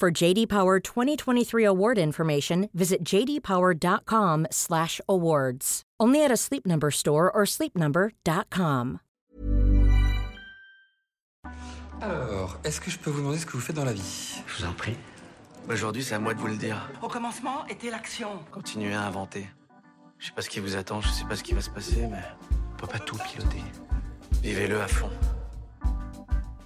For JD Power 2023 award information, visit jdpower.com/awards. Only at a Sleep Number store or sleepnumber.com. Alors, est-ce que je peux vous demander ce que vous faites dans la vie? Je vous en prie. Aujourd'hui, c'est à moi de vous le dire. Au commencement était l'action. Continuez à inventer. Je sais pas ce qui vous attend, je sais pas ce qui va se passer, mais on peut pas tout piloter. Vivez-le à fond.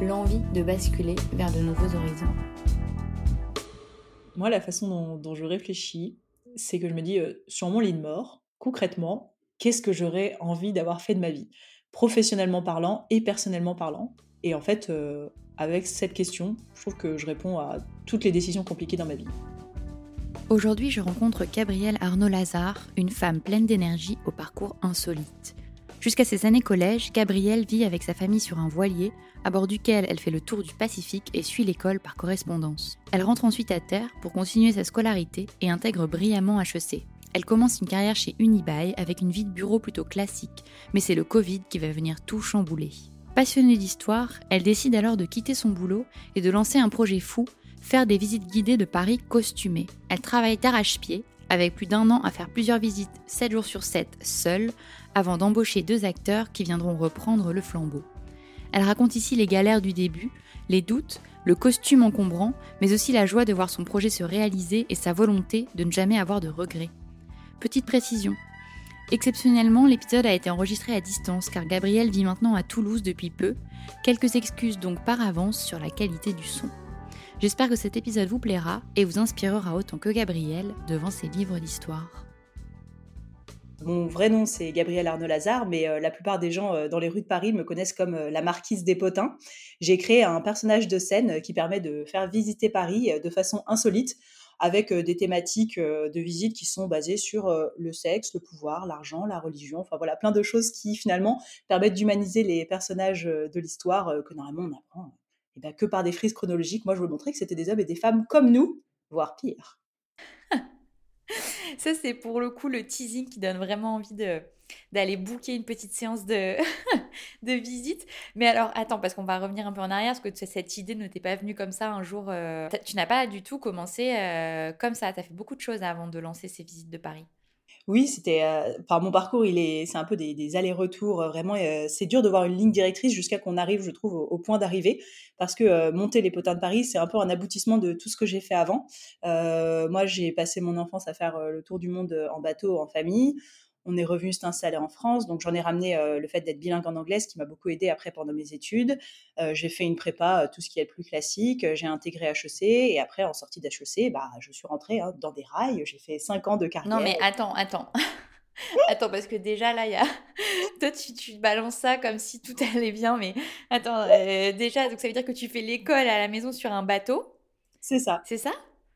l'envie de basculer vers de nouveaux horizons. Moi, la façon dont, je réfléchis, c'est que je me dis, euh, sur mon lit de mort, concrètement, qu'est-ce que j'aurais envie d'avoir fait de ma vie? Professionnellement parlant et personnellement parlant. Et en fait, euh, avec cette question, je trouve que je réponds à toutes les décisions compliquées dans ma vie. Aujourd'hui, je rencontre Gabrielle Arnaud-Lazare, une femme pleine d'énergie au parcours insolite. Jusqu'à ses années collège, Gabrielle vit avec sa famille sur un voilier, à bord duquel elle fait le tour du Pacifique et suit l'école par correspondance. Elle rentre ensuite à terre pour continuer sa scolarité et intègre brillamment HEC. Elle commence une carrière chez Unibail avec une vie de bureau plutôt classique, mais c'est le Covid qui va venir tout chambouler. Passionnée d'histoire, elle décide alors de quitter son boulot et de lancer un projet fou, faire des visites guidées de Paris costumées. Elle travaille d'arrache-pied, avec plus d'un an à faire plusieurs visites 7 jours sur 7 seule, avant d'embaucher deux acteurs qui viendront reprendre le flambeau. Elle raconte ici les galères du début, les doutes, le costume encombrant, mais aussi la joie de voir son projet se réaliser et sa volonté de ne jamais avoir de regrets. Petite précision, Exceptionnellement, l'épisode a été enregistré à distance car Gabriel vit maintenant à Toulouse depuis peu. Quelques excuses donc par avance sur la qualité du son. J'espère que cet épisode vous plaira et vous inspirera autant que Gabriel devant ses livres d'histoire. Mon vrai nom, c'est Gabriel Arnaud Lazare, mais euh, la plupart des gens euh, dans les rues de Paris me connaissent comme euh, la marquise des potins. J'ai créé un personnage de scène qui permet de faire visiter Paris de façon insolite avec des thématiques de visite qui sont basées sur le sexe, le pouvoir, l'argent, la religion, enfin voilà, plein de choses qui finalement permettent d'humaniser les personnages de l'histoire que normalement on apprend eh ben, que par des frises chronologiques. Moi, je veux montrer que c'était des hommes et des femmes comme nous, voire pire. Ça, c'est pour le coup le teasing qui donne vraiment envie de, d'aller booker une petite séance de, de visite. Mais alors, attends, parce qu'on va revenir un peu en arrière, parce que cette idée ne t'est pas venue comme ça un jour. Euh, tu n'as pas du tout commencé euh, comme ça. Tu as fait beaucoup de choses avant de lancer ces visites de Paris. Oui, c'était. par euh, mon parcours, il est, c'est un peu des, allers-retours. vraiment, c'est dur de voir une ligne directrice jusqu'à qu'on arrive, je trouve, au, point d'arrivée. Parce que monter les potins de Paris, c'est un peu un aboutissement de tout ce que j'ai fait avant. moi, j'ai passé mon enfance à faire le tour du monde en bateau, en famille. on est revenu s'installer en France. Donc, j'en ai ramené le fait d'être bilingue en anglais, ce qui m'a beaucoup aidé après pendant mes études. j'ai fait une prépa, tout ce qui est le plus classique. J'ai intégré HEC et après, en sortie d'HEC, bah, je suis rentrée hein, dans des rails. J'ai fait cinq ans de carrière. Non, mais attends, attends. attends, parce que déjà là, il y a. Toi, tu, tu, balances ça comme si tout allait bien, mais attends, déjà, donc ça veut dire que tu fais l'école à la maison sur un bateau? C'est ça. C'est ça?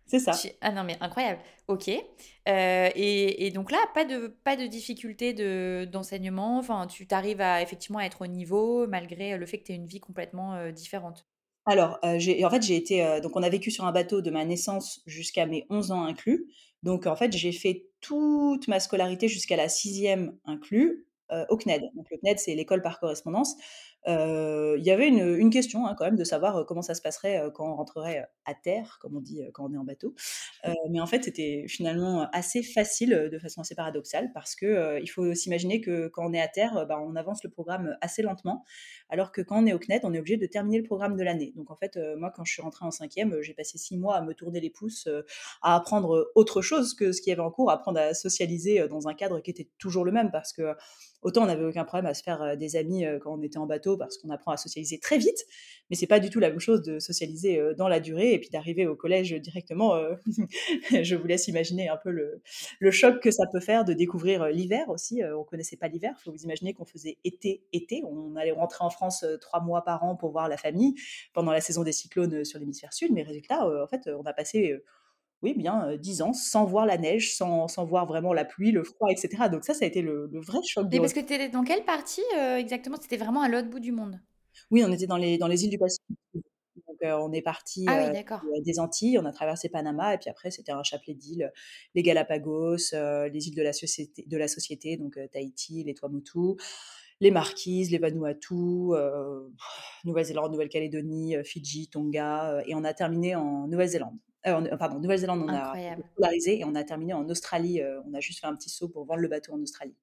C'est ça. Ah non, mais incroyable. Ok. Euh, et, donc là, pas de, pas de difficulté de, d'enseignement? Enfin, tu t'arrives à effectivement être au niveau malgré le fait que tu aies une vie complètement euh, différente. Alors, euh, en fait, j'ai été. donc, on a vécu sur un bateau de ma naissance jusqu'à mes 11 ans inclus. Donc, en fait, j'ai fait toute ma scolarité jusqu'à la sixième inclus au CNED. Donc, le CNED, c'est l'école par correspondance il y avait une, une question hein, quand même de savoir comment ça se passerait quand on rentrerait à terre, comme on dit quand on est en bateau. mais en fait, c'était finalement assez facile de façon assez paradoxale parce que il faut s'imaginer que quand on est à terre, bah, on avance le programme assez lentement, alors que quand on est au CNED, on est obligé de terminer le programme de l'année. Donc en fait, moi, quand je suis rentrée en cinquième, j'ai passé six mois à me tourner les pouces, à apprendre autre chose que ce qu'il y avait en cours, à apprendre à socialiser dans un cadre qui était toujours le même parce que Autant on n'avait aucun problème à se faire des amis quand on était en bateau parce qu'on apprend à socialiser très vite, mais c'est pas du tout la même chose de socialiser dans la durée et puis d'arriver au collège directement. je vous laisse imaginer un peu le, choc que ça peut faire de découvrir l'hiver aussi. on connaissait pas l'hiver. Faut vous imaginer qu'on faisait été, été. On allait rentrer en France trois mois par an pour voir la famille pendant la saison des cyclones sur l'hémisphère sud. Mais résultat, en fait, on a passé oui, bien dix ans sans voir la neige, sans, sans, voir vraiment la pluie, le froid, etc. Donc ça, ça a été le, vrai choc. Et parce que tu étais dans quelle partie exactement? C'était vraiment à l'autre bout du monde? Oui, on était dans les, dans les îles du Pacifique. Donc on est parti ah des Antilles, on a traversé Panama, et puis après c'était un chapelet d'îles, les Galapagos, les îles de la société, de la société donc Tahiti, les Tuamotu, les Marquises, les Vanuatu, Nouvelle-Zélande, Nouvelle-Calédonie, Fidji, Tonga, et on a terminé en Nouvelle-Zélande. Euh, pardon, Nouvelle-Zélande, on a polarisé et on a terminé en Australie. Euh, on a juste fait un petit saut pour vendre le bateau en Australie.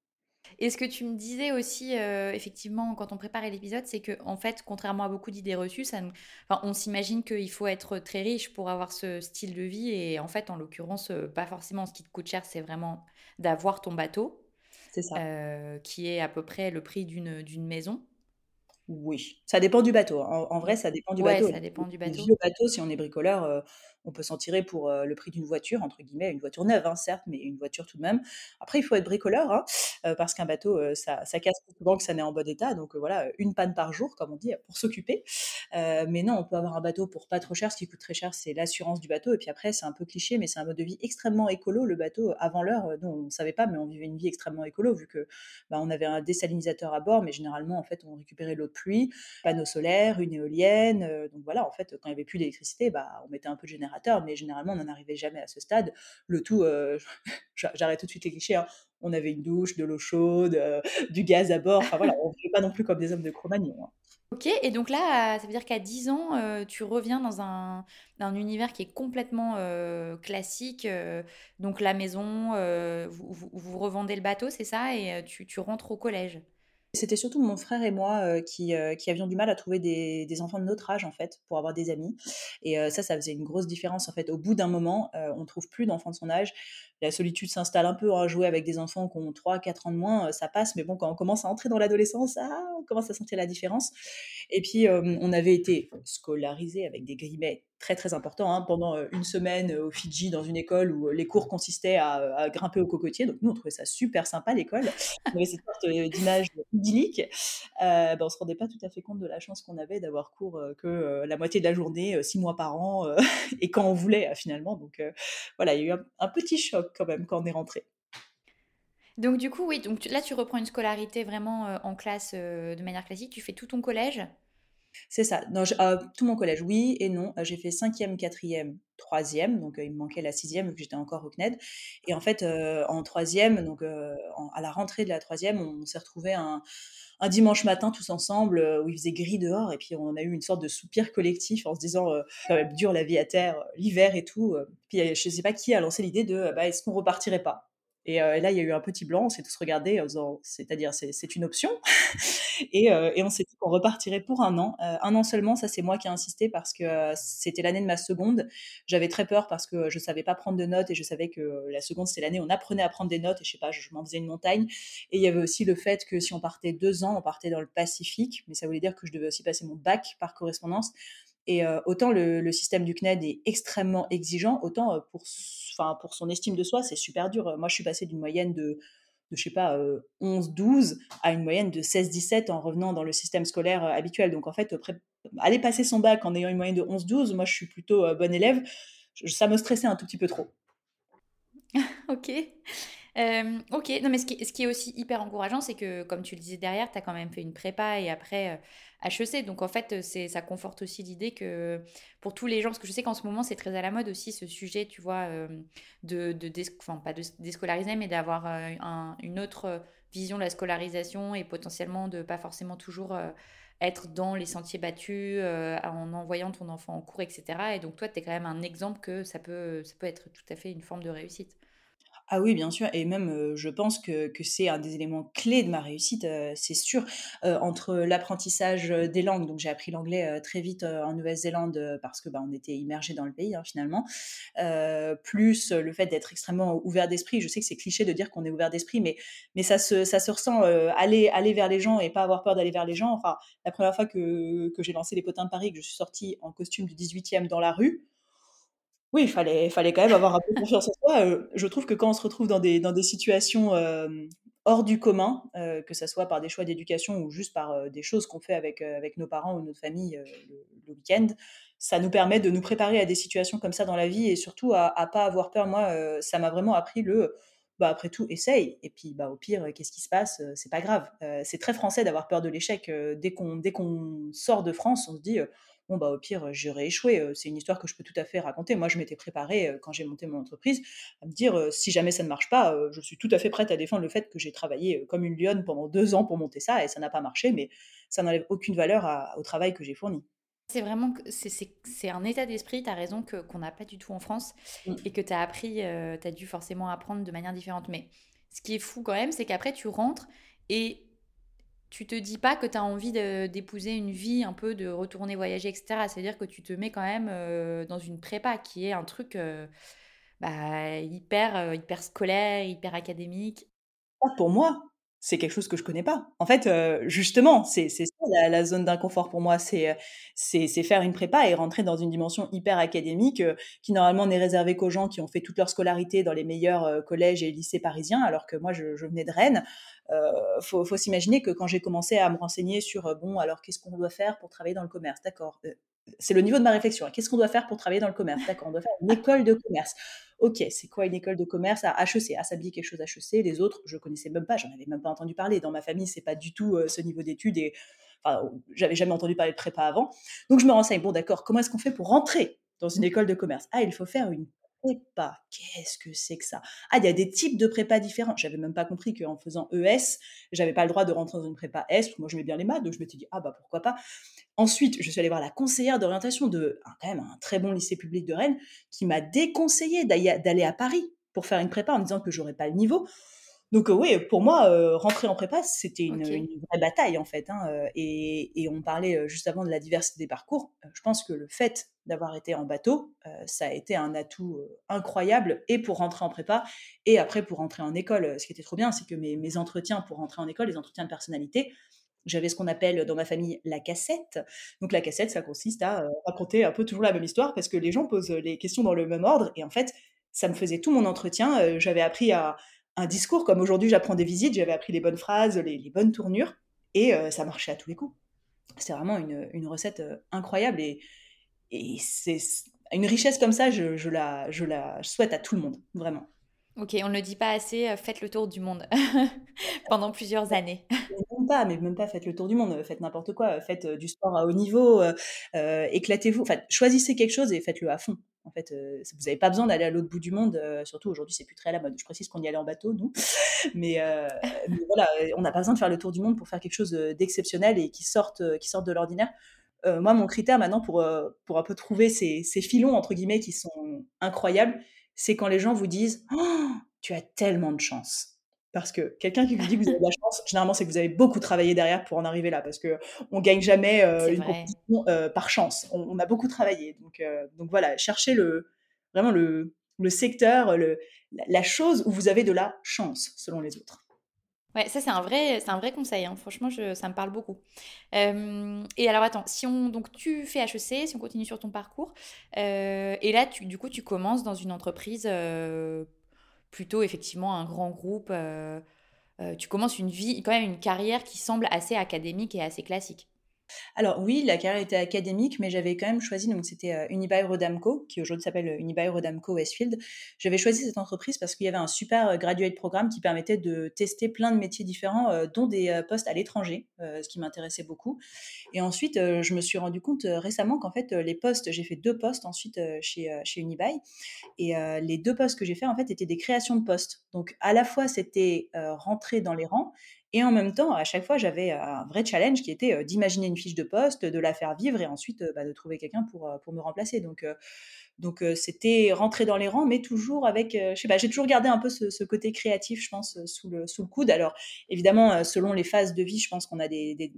Et ce que tu me disais aussi, euh, effectivement, quand on préparait l'épisode, c'est que, en fait, contrairement à beaucoup d'idées reçues, ça enfin, on s'imagine qu'il faut être très riche pour avoir ce style de vie. Et en fait, en l'occurrence, pas forcément ce qui te coûte cher, c'est vraiment d'avoir ton bateau. C'est ça. qui est à peu près le prix d'une maison. Oui, ça dépend du bateau. En, vrai, ça dépend du ouais, bateau. ça dépend du bateau. vieux bateau, si on est bricoleur, on peut s'en tirer pour le prix d'une voiture, entre guillemets, une voiture neuve, hein, certes, mais une voiture tout de même. Après, il faut être bricoleur, hein, parce qu'un bateau, ça, ça, casse plus souvent que ça n'est en bon état. Donc voilà, une panne par jour, comme on dit, pour s'occuper. mais non, on peut avoir un bateau pour pas trop cher. Ce qui coûte très cher, c'est l'assurance du bateau. Et puis après, c'est un peu cliché, mais c'est un mode de vie extrêmement écolo. Le bateau, avant l'heure, non, on ne savait pas, mais on vivait une vie extrêmement écolo, vu que bah, on avait un désalinisateur à bord, mais généralement, en fait, on récupérait l'eau de pluie, panneaux solaires, une éolienne. donc voilà, en fait, quand il n'y avait plus d'électricité, bah, on mettait un peu de générateur, mais généralement, on n'en arrivait jamais à ce stade. Le tout, euh, j'arrête tout de suite les clichés, hein. on avait une douche, de l'eau chaude, euh, du gaz à bord. Enfin voilà, on ne fait pas non plus comme des hommes de Cro-Magnon. Hein. Ok, et donc là, ça veut dire qu'à 10 ans, euh, tu reviens dans un, univers qui est complètement classique. donc la maison, vous, revendez le bateau, c'est ça, et tu rentres au collège? C'était surtout mon frère et moi euh, qui, euh, qui, avions du mal à trouver des, enfants de notre âge, en fait, pour avoir des amis. Et euh, ça, ça faisait une grosse différence, en fait. Au bout d'un moment, on ne trouve plus d'enfants de son âge. La solitude s'installe un peu à jouer avec des enfants qui ont 3, 4 ans de moins, ça passe. Mais bon, quand on commence à entrer dans l'adolescence, ah, on commence à sentir la différence. Et puis, on avait été scolarisés avec des grimets très très important hein, pendant une semaine au Fidji dans une école où les cours consistaient à, grimper au cocotier. Donc nous on trouvait ça super sympa l'école. On avait cette sorte d'image idyllique. Euh, ben, on se rendait pas tout à fait compte de la chance qu'on avait d'avoir cours que la moitié de la journée, six mois par an et quand on voulait finalement. Donc voilà, il y a eu un, petit choc quand même quand on est rentré. Donc du coup oui, donc là tu reprends une scolarité vraiment en classe de manière classique. Tu fais tout ton collège? C'est ça. Non, euh, tout mon collège, oui et non. Euh, j'ai fait cinquième, quatrième, troisième, donc euh, il me manquait la sixième vu que j'étais encore au CNED. Et en fait, en troisième, donc à la rentrée de la troisième, on s'est retrouvés un, dimanche matin tous ensemble où il faisait gris dehors et puis on a eu une sorte de soupir collectif en se disant quand même dur la vie à terre, l'hiver et tout. Puis je sais pas qui a lancé l'idée de bah, est-ce qu'on repartirait pas? Et là, il y a eu un petit blanc, on s'est tous regardés, c'est-à-dire c'est une option. et, et, on s'est dit qu'on repartirait pour un an. un an seulement, ça c'est moi qui ai insisté parce que c'était l'année de ma seconde. J'avais très peur parce que je savais pas prendre de notes et je savais que la seconde, c'était l'année où on apprenait à prendre des notes et je sais pas, je, m'en faisais une montagne. Et il y avait aussi le fait que si on partait deux ans, on partait dans le Pacifique, mais ça voulait dire que je devais aussi passer mon bac par correspondance. Et euh, autant le, système du CNED est extrêmement exigeant, autant euh, pour, pour son estime de soi, c'est super dur. Moi, je suis passée d'une moyenne de, de, je sais pas, 11-12 euh, à une moyenne de 16-17 en revenant dans le système scolaire habituel. Donc, en fait, aller passer son bac en ayant une moyenne de 11-12, moi, je suis plutôt bonne élève. ça me stressait un tout petit peu trop. ok. Euh, ok, non mais ce qui, est aussi hyper encourageant, c'est que comme tu le disais derrière, tu as quand même fait une prépa et après HEC. Donc en fait, ça conforte aussi l'idée que pour tous les gens, parce que je sais qu'en ce moment, c'est très à la mode aussi ce sujet, tu vois, de, de déscolariser, mais d'avoir une autre vision de la scolarisation et potentiellement de pas forcément toujours être dans les sentiers battus en envoyant ton enfant en cours, etc. Et donc toi, tu es quand même un exemple que ça peut être tout à fait une forme de réussite. Ah oui, bien sûr, et même je pense que, que c'est un des éléments clés de ma réussite, c'est sûr. entre l'apprentissage des langues, donc j'ai appris l'anglais très vite en Nouvelle-Zélande parce que bah, on était immergé dans le pays hein, finalement, plus le fait d'être extrêmement ouvert d'esprit. Je sais que c'est cliché de dire qu'on est ouvert d'esprit, mais, mais ça, se, ça se ressent. aller, aller vers les gens et pas avoir peur d'aller vers les gens. Enfin, la première fois que, que j'ai lancé les potins de Paris, que je suis sortie en costume du 18e dans la rue, oui, il fallait, fallait quand même avoir un peu confiance en soi. Euh, je trouve que quand on se retrouve dans des, situations euh, hors du commun, euh, que ce soit par des choix d'éducation ou juste par des choses qu'on fait avec, avec nos parents ou notre famille le, week-end, ça nous permet de nous préparer à des situations comme ça dans la vie et surtout à, à pas avoir peur. Moi, ça m'a vraiment appris le bah après tout, essaye. Et puis, bah, au pire, qu'est-ce qui se passe C'est pas grave. c'est très français d'avoir peur de l'échec. dès qu'on dès qu'on sort de France, on se dit bon, bah, au pire, j'aurais échoué. C'est une histoire que je peux tout à fait raconter. Moi, je m'étais préparée quand j'ai monté mon entreprise à me dire, si jamais ça ne marche pas, je suis tout à fait prête à défendre le fait que j'ai travaillé comme une lionne pendant deux ans pour monter ça et ça n'a pas marché, mais ça n'enlève aucune valeur au travail que j'ai fourni. C'est vraiment c'est un état d'esprit, tu as raison, qu'on n'a pas du tout en France mmh. et que tu as appris, tu as dû forcément apprendre de manière différente. Mais ce qui est fou quand même, c'est qu'après tu rentres et tu te dis pas que tu as envie d'épouser une vie un peu de retourner voyager, etc. C'est-à-dire que tu te mets quand même euh, dans une prépa qui est un truc euh, bah, hyper, euh, hyper scolaire, hyper académique. Pour moi, c'est quelque chose que je connais pas. En fait, justement, c'est ça la, zone d'inconfort pour moi, c'est c'est faire une prépa et rentrer dans une dimension hyper académique qui normalement n'est réservée qu'aux gens qui ont fait toute leur scolarité dans les meilleurs collèges et lycées parisiens, alors que moi, je, venais de Rennes. Euh, faut, faut s'imaginer que quand j'ai commencé à me renseigner sur bon, alors qu'est-ce qu'on doit faire pour travailler dans le commerce, d'accord c'est le niveau de ma réflexion. Qu'est-ce qu'on doit faire pour travailler dans le commerce? D'accord, on doit faire une école de commerce. Ok, c'est quoi une école de commerce? À HEC Ah, ça me dit quelque chose HEC. Les autres, je connaissais même pas, j'en avais même pas entendu parler. Dans ma famille, c'est pas du tout ce niveau d'études et enfin, j'avais jamais entendu parler de prépa avant. Donc je me renseigne. Bon, d'accord, comment est-ce qu'on fait pour rentrer dans une école de commerce? Ah, il faut faire une prépa. Qu'est-ce que c'est que ça? Ah, il y a des types de prépa différents. J'avais même pas compris qu'en faisant ES, j'avais pas le droit de rentrer dans une prépa S. Moi, je mets bien les maths, donc je m'étais dit ah bah pourquoi pas. Ensuite, je suis allée voir la conseillère d'orientation de un très bon lycée public de Rennes qui m'a déconseillé d'aller à Paris pour faire une prépa en disant que j'aurais pas le niveau. Donc oui, pour moi, rentrer en prépa, c'était une, vraie bataille en fait. Hein, et, on parlait juste avant de la diversité des parcours. je pense que le fait d'avoir été en bateau, ça a été un atout incroyable et pour rentrer en prépa et après pour rentrer en école. Ce qui était trop bien, c'est que mes, mes, entretiens pour rentrer en école, les entretiens de personnalité, j'avais ce qu'on appelle dans ma famille la cassette. Donc la cassette, ça consiste à raconter un peu toujours la même histoire parce que les gens posent les questions dans le même ordre et en fait, ça me faisait tout mon entretien. J'avais appris à un discours, comme aujourd'hui j'apprends des visites, j'avais appris les bonnes phrases, les, bonnes tournures, et euh, ça marchait à tous les coups. C'est vraiment une, recette euh, incroyable, et, et c'est une richesse comme ça, je, la, je la souhaite à tout le monde, vraiment. Ok, on ne le dit pas assez, euh, faites le tour du monde pendant plusieurs années. Même pas, mais même pas faites le tour du monde, faites n'importe quoi, faites du sport à haut niveau, éclatez-vous, enfin, choisissez quelque chose et faites-le à fond. En fait, euh, vous n'avez pas besoin d'aller à l'autre bout du monde. Euh, surtout aujourd'hui, c'est plus très à la mode. Je précise qu'on y allait en bateau, nous. Mais, euh, voilà, on n'a pas besoin de faire le tour du monde pour faire quelque chose d'exceptionnel et qui sorte, qui sorte de l'ordinaire. moi, mon critère maintenant pour, pour un peu trouver ces, filons, entre guillemets, qui sont incroyables, c'est quand les gens vous disent oh, tu as tellement de chance. Parce que quelqu'un qui vous dit que vous avez de la chance, généralement, c'est que vous avez beaucoup travaillé derrière pour en arriver là. Parce qu'on ne gagne jamais une compétition par chance. On, a beaucoup travaillé. Donc, donc voilà, cherchez le, vraiment le, le secteur, le, la chose où vous avez de la chance, selon les autres. Ouais, ça c'est un vrai, c'est un vrai conseil. Hein. Franchement, je, ça me parle beaucoup. et alors attends, si on donc tu fais HEC, si on continue sur ton parcours, et là tu, du coup tu commences dans une entreprise plutôt effectivement un grand groupe. tu commences une vie, quand même une carrière qui semble assez académique et assez classique. Alors oui, la carrière était académique, mais j'avais quand même choisi, donc c'était euh, Unibail Rodamco, qui aujourd'hui s'appelle euh, Unibail Rodamco Westfield. J'avais choisi cette entreprise parce qu'il y avait un super euh, graduate programme qui permettait de tester plein de métiers différents, dont des postes à l'étranger, ce qui m'intéressait beaucoup. Et ensuite, je me suis rendu compte récemment qu'en fait, les postes, j'ai fait deux postes ensuite chez, chez Unibail, et les deux postes que j'ai fait en fait étaient des créations de postes. Donc à la fois c'était rentrer dans les rangs, et en même temps, à chaque fois, j'avais un vrai challenge qui était d'imaginer une fiche de poste, de la faire vivre et ensuite bah, de trouver quelqu'un pour, pour me remplacer. Donc, donc c'était rentrer dans les rangs, mais toujours avec, je sais pas, j'ai toujours gardé un peu ce, côté créatif, je pense, sous le, sous le coude. Alors évidemment, selon les phases de vie, je pense qu'on a des,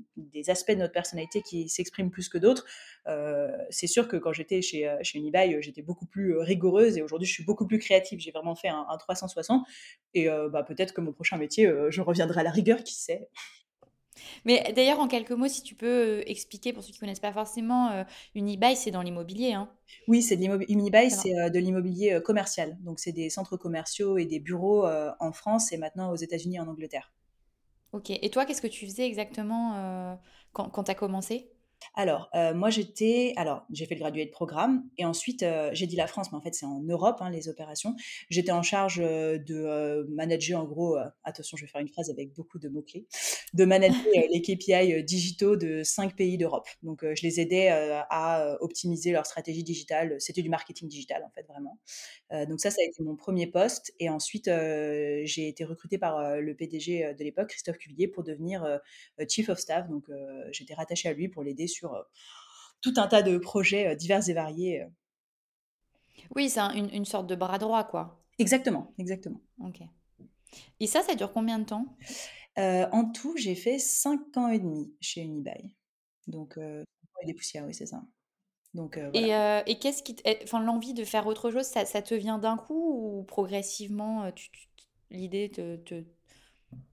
aspects de notre personnalité qui s'expriment plus que d'autres. c'est sûr que quand j'étais chez, chez Unibail, j'étais beaucoup plus rigoureuse et aujourd'hui je suis beaucoup plus créative. J'ai vraiment fait un, un 360 et bah, peut-être que mon prochain métier, je reviendrai à la rigueur, qui sait. Mais d'ailleurs, en quelques mots, si tu peux euh, expliquer pour ceux qui ne connaissent pas forcément, euh, Unibail, c'est dans l'immobilier. Hein oui, c'est de l'immobilier. C'est euh, de l'immobilier commercial. Donc, c'est des centres commerciaux et des bureaux en France et maintenant aux États-Unis et en Angleterre. Ok. Et toi, qu'est-ce que tu faisais exactement quand, quand tu as commencé? Alors, euh, moi, j'étais. Alors, j'ai fait le graduate programme et ensuite, euh, j'ai dit la France, mais en fait, c'est en Europe, hein, les opérations. J'étais en charge euh, de manager, en gros, attention, je vais faire une phrase avec beaucoup de mots-clés, de manager les KPI digitaux de cinq pays d'Europe. Donc, je les aidais à optimiser leur stratégie digitale. C'était du marketing digital, en fait, vraiment. donc, ça, ça a été mon premier poste. Et ensuite, j'ai été recrutée par le PDG de l'époque, Christophe Cuvillier, pour devenir Chief of Staff. Donc, j'étais rattachée à lui pour l'aider sur tout un tas de projets divers et variés. Oui, c'est une, sorte de bras droit, quoi. Exactement, exactement. Ok. Et ça, ça dure combien de temps? En tout, j'ai fait 5 ans et demi chez Unibail. Donc, des poussières, oui, c'est ça. Donc, Et, et qu'est-ce qui, enfin, l'envie de faire autre chose, ça, ça te vient d'un coup ou progressivement, tu, l'idée te, te,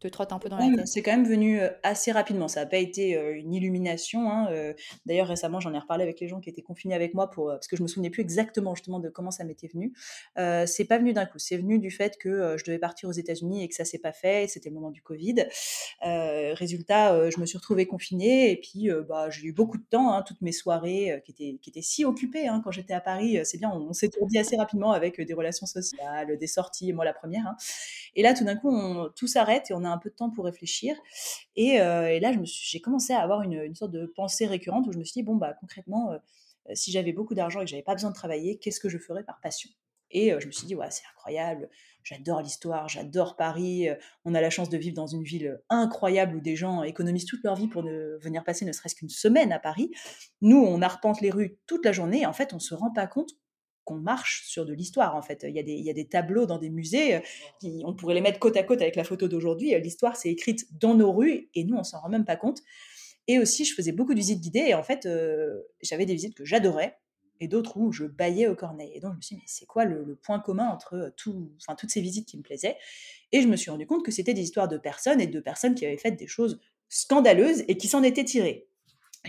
te trotte un peu dans la tête C'est quand même venu assez rapidement. Ça n'a pas été une illumination. Hein, d'ailleurs, récemment, j'en ai reparlé avec les gens qui étaient confinés avec moi pour, parce que je me souvenais plus exactement justement de comment ça m'était venu. c'est pas venu d'un coup. C'est venu du fait que je devais partir aux États-Unis et que ça s'est pas fait. C'était le moment du Covid. résultat, je me suis retrouvée confinée et puis bah, j'ai eu beaucoup de temps. Hein, toutes mes soirées qui étaient qui étaient si occupées hein, quand j'étais à Paris. C'est bien, on, s'est tourné assez rapidement avec des relations sociales, des sorties. Moi, la première. Et là, tout d'un coup, on, tout s'arrête et on a un peu de temps pour réfléchir. Et, euh, là, j'ai commencé à avoir une, sorte de pensée récurrente où je me suis dit, bon, bah, concrètement, euh, si j'avais beaucoup d'argent et que j'avais pas besoin de travailler, qu'est-ce que je ferais par passion? Et euh, je me suis dit, ouais, c'est incroyable, j'adore l'histoire, j'adore Paris, on a la chance de vivre dans une ville incroyable où des gens économisent toute leur vie pour ne, venir passer ne serait-ce qu'une semaine à Paris. Nous, on arpente les rues toute la journée et en fait, on se rend pas compte qu'on marche sur de l'histoire en fait. Il y, a des, il y, a des, tableaux dans des musées, euh, qui, on pourrait les mettre côte à côte avec la photo d'aujourd'hui. Euh, l'histoire c'est écrite dans nos rues et nous on s'en rend même pas compte. Et aussi je faisais beaucoup de visites guidées et en fait euh, j'avais des visites que j'adorais et d'autres où je baillais au cornet. Et donc je me suis dit mais c'est quoi le, point commun entre tout, enfin, toutes ces visites qui me plaisaient? Et je me suis rendu compte que c'était des histoires de personnes et de personnes qui avaient fait des choses scandaleuses et qui s'en étaient tirées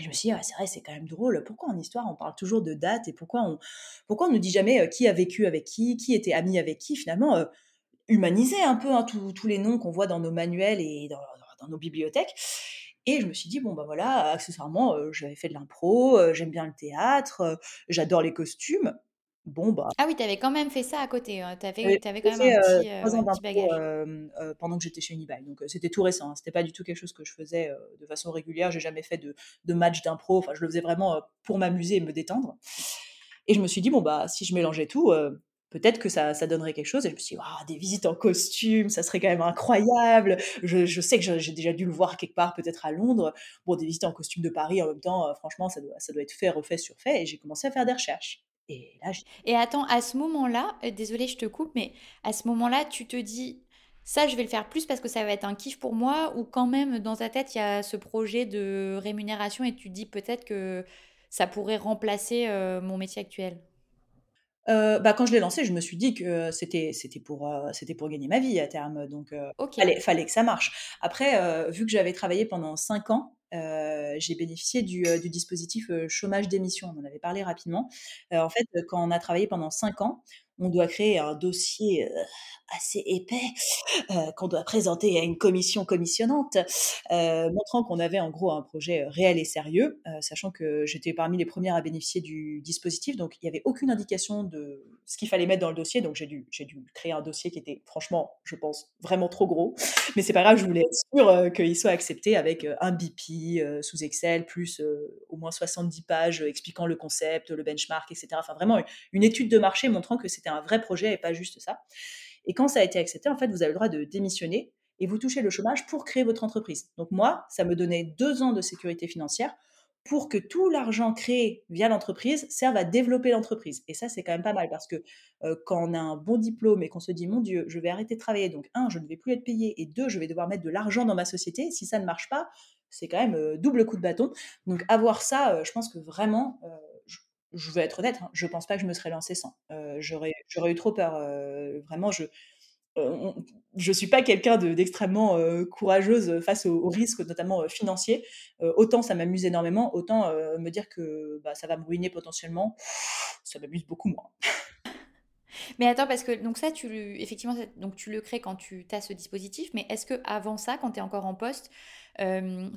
je me suis dit, c'est vrai, c'est quand même drôle. Pourquoi en histoire, on parle toujours de dates et pourquoi on pourquoi on ne dit jamais qui a vécu avec qui, qui était ami avec qui? Finalement, humaniser un peu hein, tous les noms qu'on voit dans nos manuels et dans, nos bibliothèques. Et je me suis dit, bon, bah voilà, accessoirement, j'avais fait de l'impro, j'aime bien le théâtre, j'adore les costumes. Bon, bah. Ah oui, tu avais quand même fait ça à côté. Hein. Tu avais, avais, quand même un petit, euh, un petit bagage. pendant que j'étais chez Unibail. Donc, c'était tout récent. Hein. C'était pas du tout quelque chose que je faisais de façon régulière. J'ai jamais fait de, de match d'impro. Enfin, je le faisais vraiment pour m'amuser et me détendre. Et je me suis dit, bon, bah, si je mélangeais tout, peut-être que ça, ça, donnerait quelque chose. Et je me suis dit, des visites en costume, ça serait quand même incroyable. Je, je sais que j'ai déjà dû le voir quelque part, peut-être à Londres. Bon, des visites en costume de Paris en même temps, franchement, ça doit, ça doit être fait, refait, surfait. Et j'ai commencé à faire des recherches. Et là, Et attends, à ce moment-là, euh, désolée, je te coupe, mais à ce moment-là, tu te dis, ça, je vais le faire plus parce que ça va être un kiff pour moi, ou quand même, dans ta tête, il y a ce projet de rémunération et tu te dis peut-être que ça pourrait remplacer euh, mon métier actuel? Euh, bah, quand je l'ai lancé, je me suis dit que c'était c'était pour c'était pour gagner ma vie à terme, donc il fallait que ça marche. Après, vu que j'avais travaillé pendant cinq ans, j'ai bénéficié du, du dispositif chômage d'émission. On en avait parlé rapidement. en fait, quand on a travaillé pendant cinq ans, on doit créer un dossier assez épais qu'on doit présenter à une commission commissionnante, montrant qu'on avait en gros un projet réel et sérieux, sachant que j'étais parmi les premières à bénéficier du dispositif, donc il n'y avait aucune indication de ce qu'il fallait mettre dans le dossier, donc j'ai dû, j'ai dû créer un dossier qui était franchement, je pense, vraiment trop gros, mais c'est pas grave, je voulais être sûre qu'il soit accepté avec un BP sous Excel, plus au moins 70 pages expliquant le concept, le benchmark, etc. Enfin vraiment une étude de marché montrant que c'était un vrai projet et pas juste ça. Et quand ça a été accepté, en fait, vous avez le droit de démissionner et vous touchez le chômage pour créer votre entreprise. Donc moi, ça me donnait deux ans de sécurité financière pour que tout l'argent créé via l'entreprise serve à développer l'entreprise. Et ça, c'est quand même pas mal parce que euh, quand on a un bon diplôme et qu'on se dit, mon Dieu, je vais arrêter de travailler, donc un, je ne vais plus être payé, et deux, je vais devoir mettre de l'argent dans ma société, si ça ne marche pas, c'est quand même euh, double coup de bâton. Donc avoir ça, euh, je pense que vraiment, je vais être honnête, hein, je pense pas que je me serais lancée sans. j'aurais, j'aurais eu trop peur. vraiment, je je suis pas quelqu'un d'extrêmement courageuse face aux, risques, notamment financiers. autant ça m'amuse énormément, autant me dire que bah, ça va me ruiner potentiellement, ça m'amuse beaucoup moins. Mais attends, parce que donc ça, tu effectivement, donc tu le crées quand tu as ce dispositif, mais est-ce que avant ça, quand tu es encore en poste,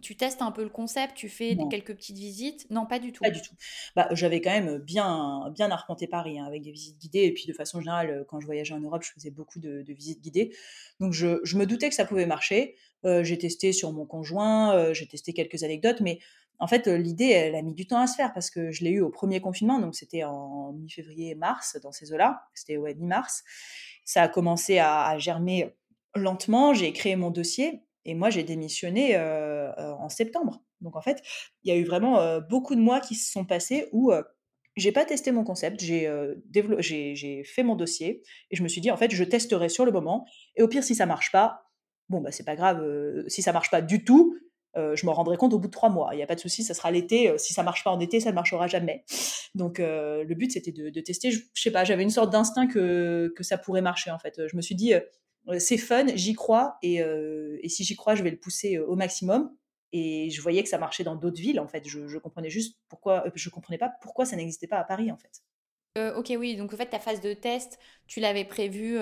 tu testes un peu le concept, tu fais quelques petites visites? Non, pas du tout. Pas du tout. Bah, j'avais quand même bien, bien arpenté Paris hein, avec des visites guidées. Et puis de façon générale, quand je voyageais en Europe, je faisais beaucoup de, visites guidées. Donc je, je, me doutais que ça pouvait marcher. j'ai testé sur mon conjoint, j'ai testé quelques anecdotes, mais en fait, l'idée, elle a mis du temps à se faire parce que je l'ai eu au premier confinement, donc c'était en mi-février-mars, dans ces eaux-là. C'était ouais, mi-mars. Ça a commencé à, à germer lentement. J'ai créé mon dossier et moi, j'ai démissionné en septembre. Donc en fait, il y a eu vraiment beaucoup de mois qui se sont passés où j'ai pas testé mon concept, j'ai j'ai fait mon dossier et je me suis dit en fait, je testerai sur le moment. Et au pire, si ça marche pas, bon bah c'est pas grave. si ça marche pas du tout, je m'en rendrai compte au bout de trois mois. Il n'y a pas de souci, ça sera l'été. si ça marche pas en été, ça ne marchera jamais. Donc le but c'était de, tester. Je, je sais pas, j'avais une sorte d'instinct que, que ça pourrait marcher en fait. Je me suis dit c'est fun, j'y crois, et, si j'y crois, je vais le pousser au maximum. Et je voyais que ça marchait dans d'autres villes, en fait. Je, comprenais juste pourquoi, je comprenais pas pourquoi ça n'existait pas à Paris, en fait. Ok, oui, donc en fait, ta phase de test, tu l'avais prévue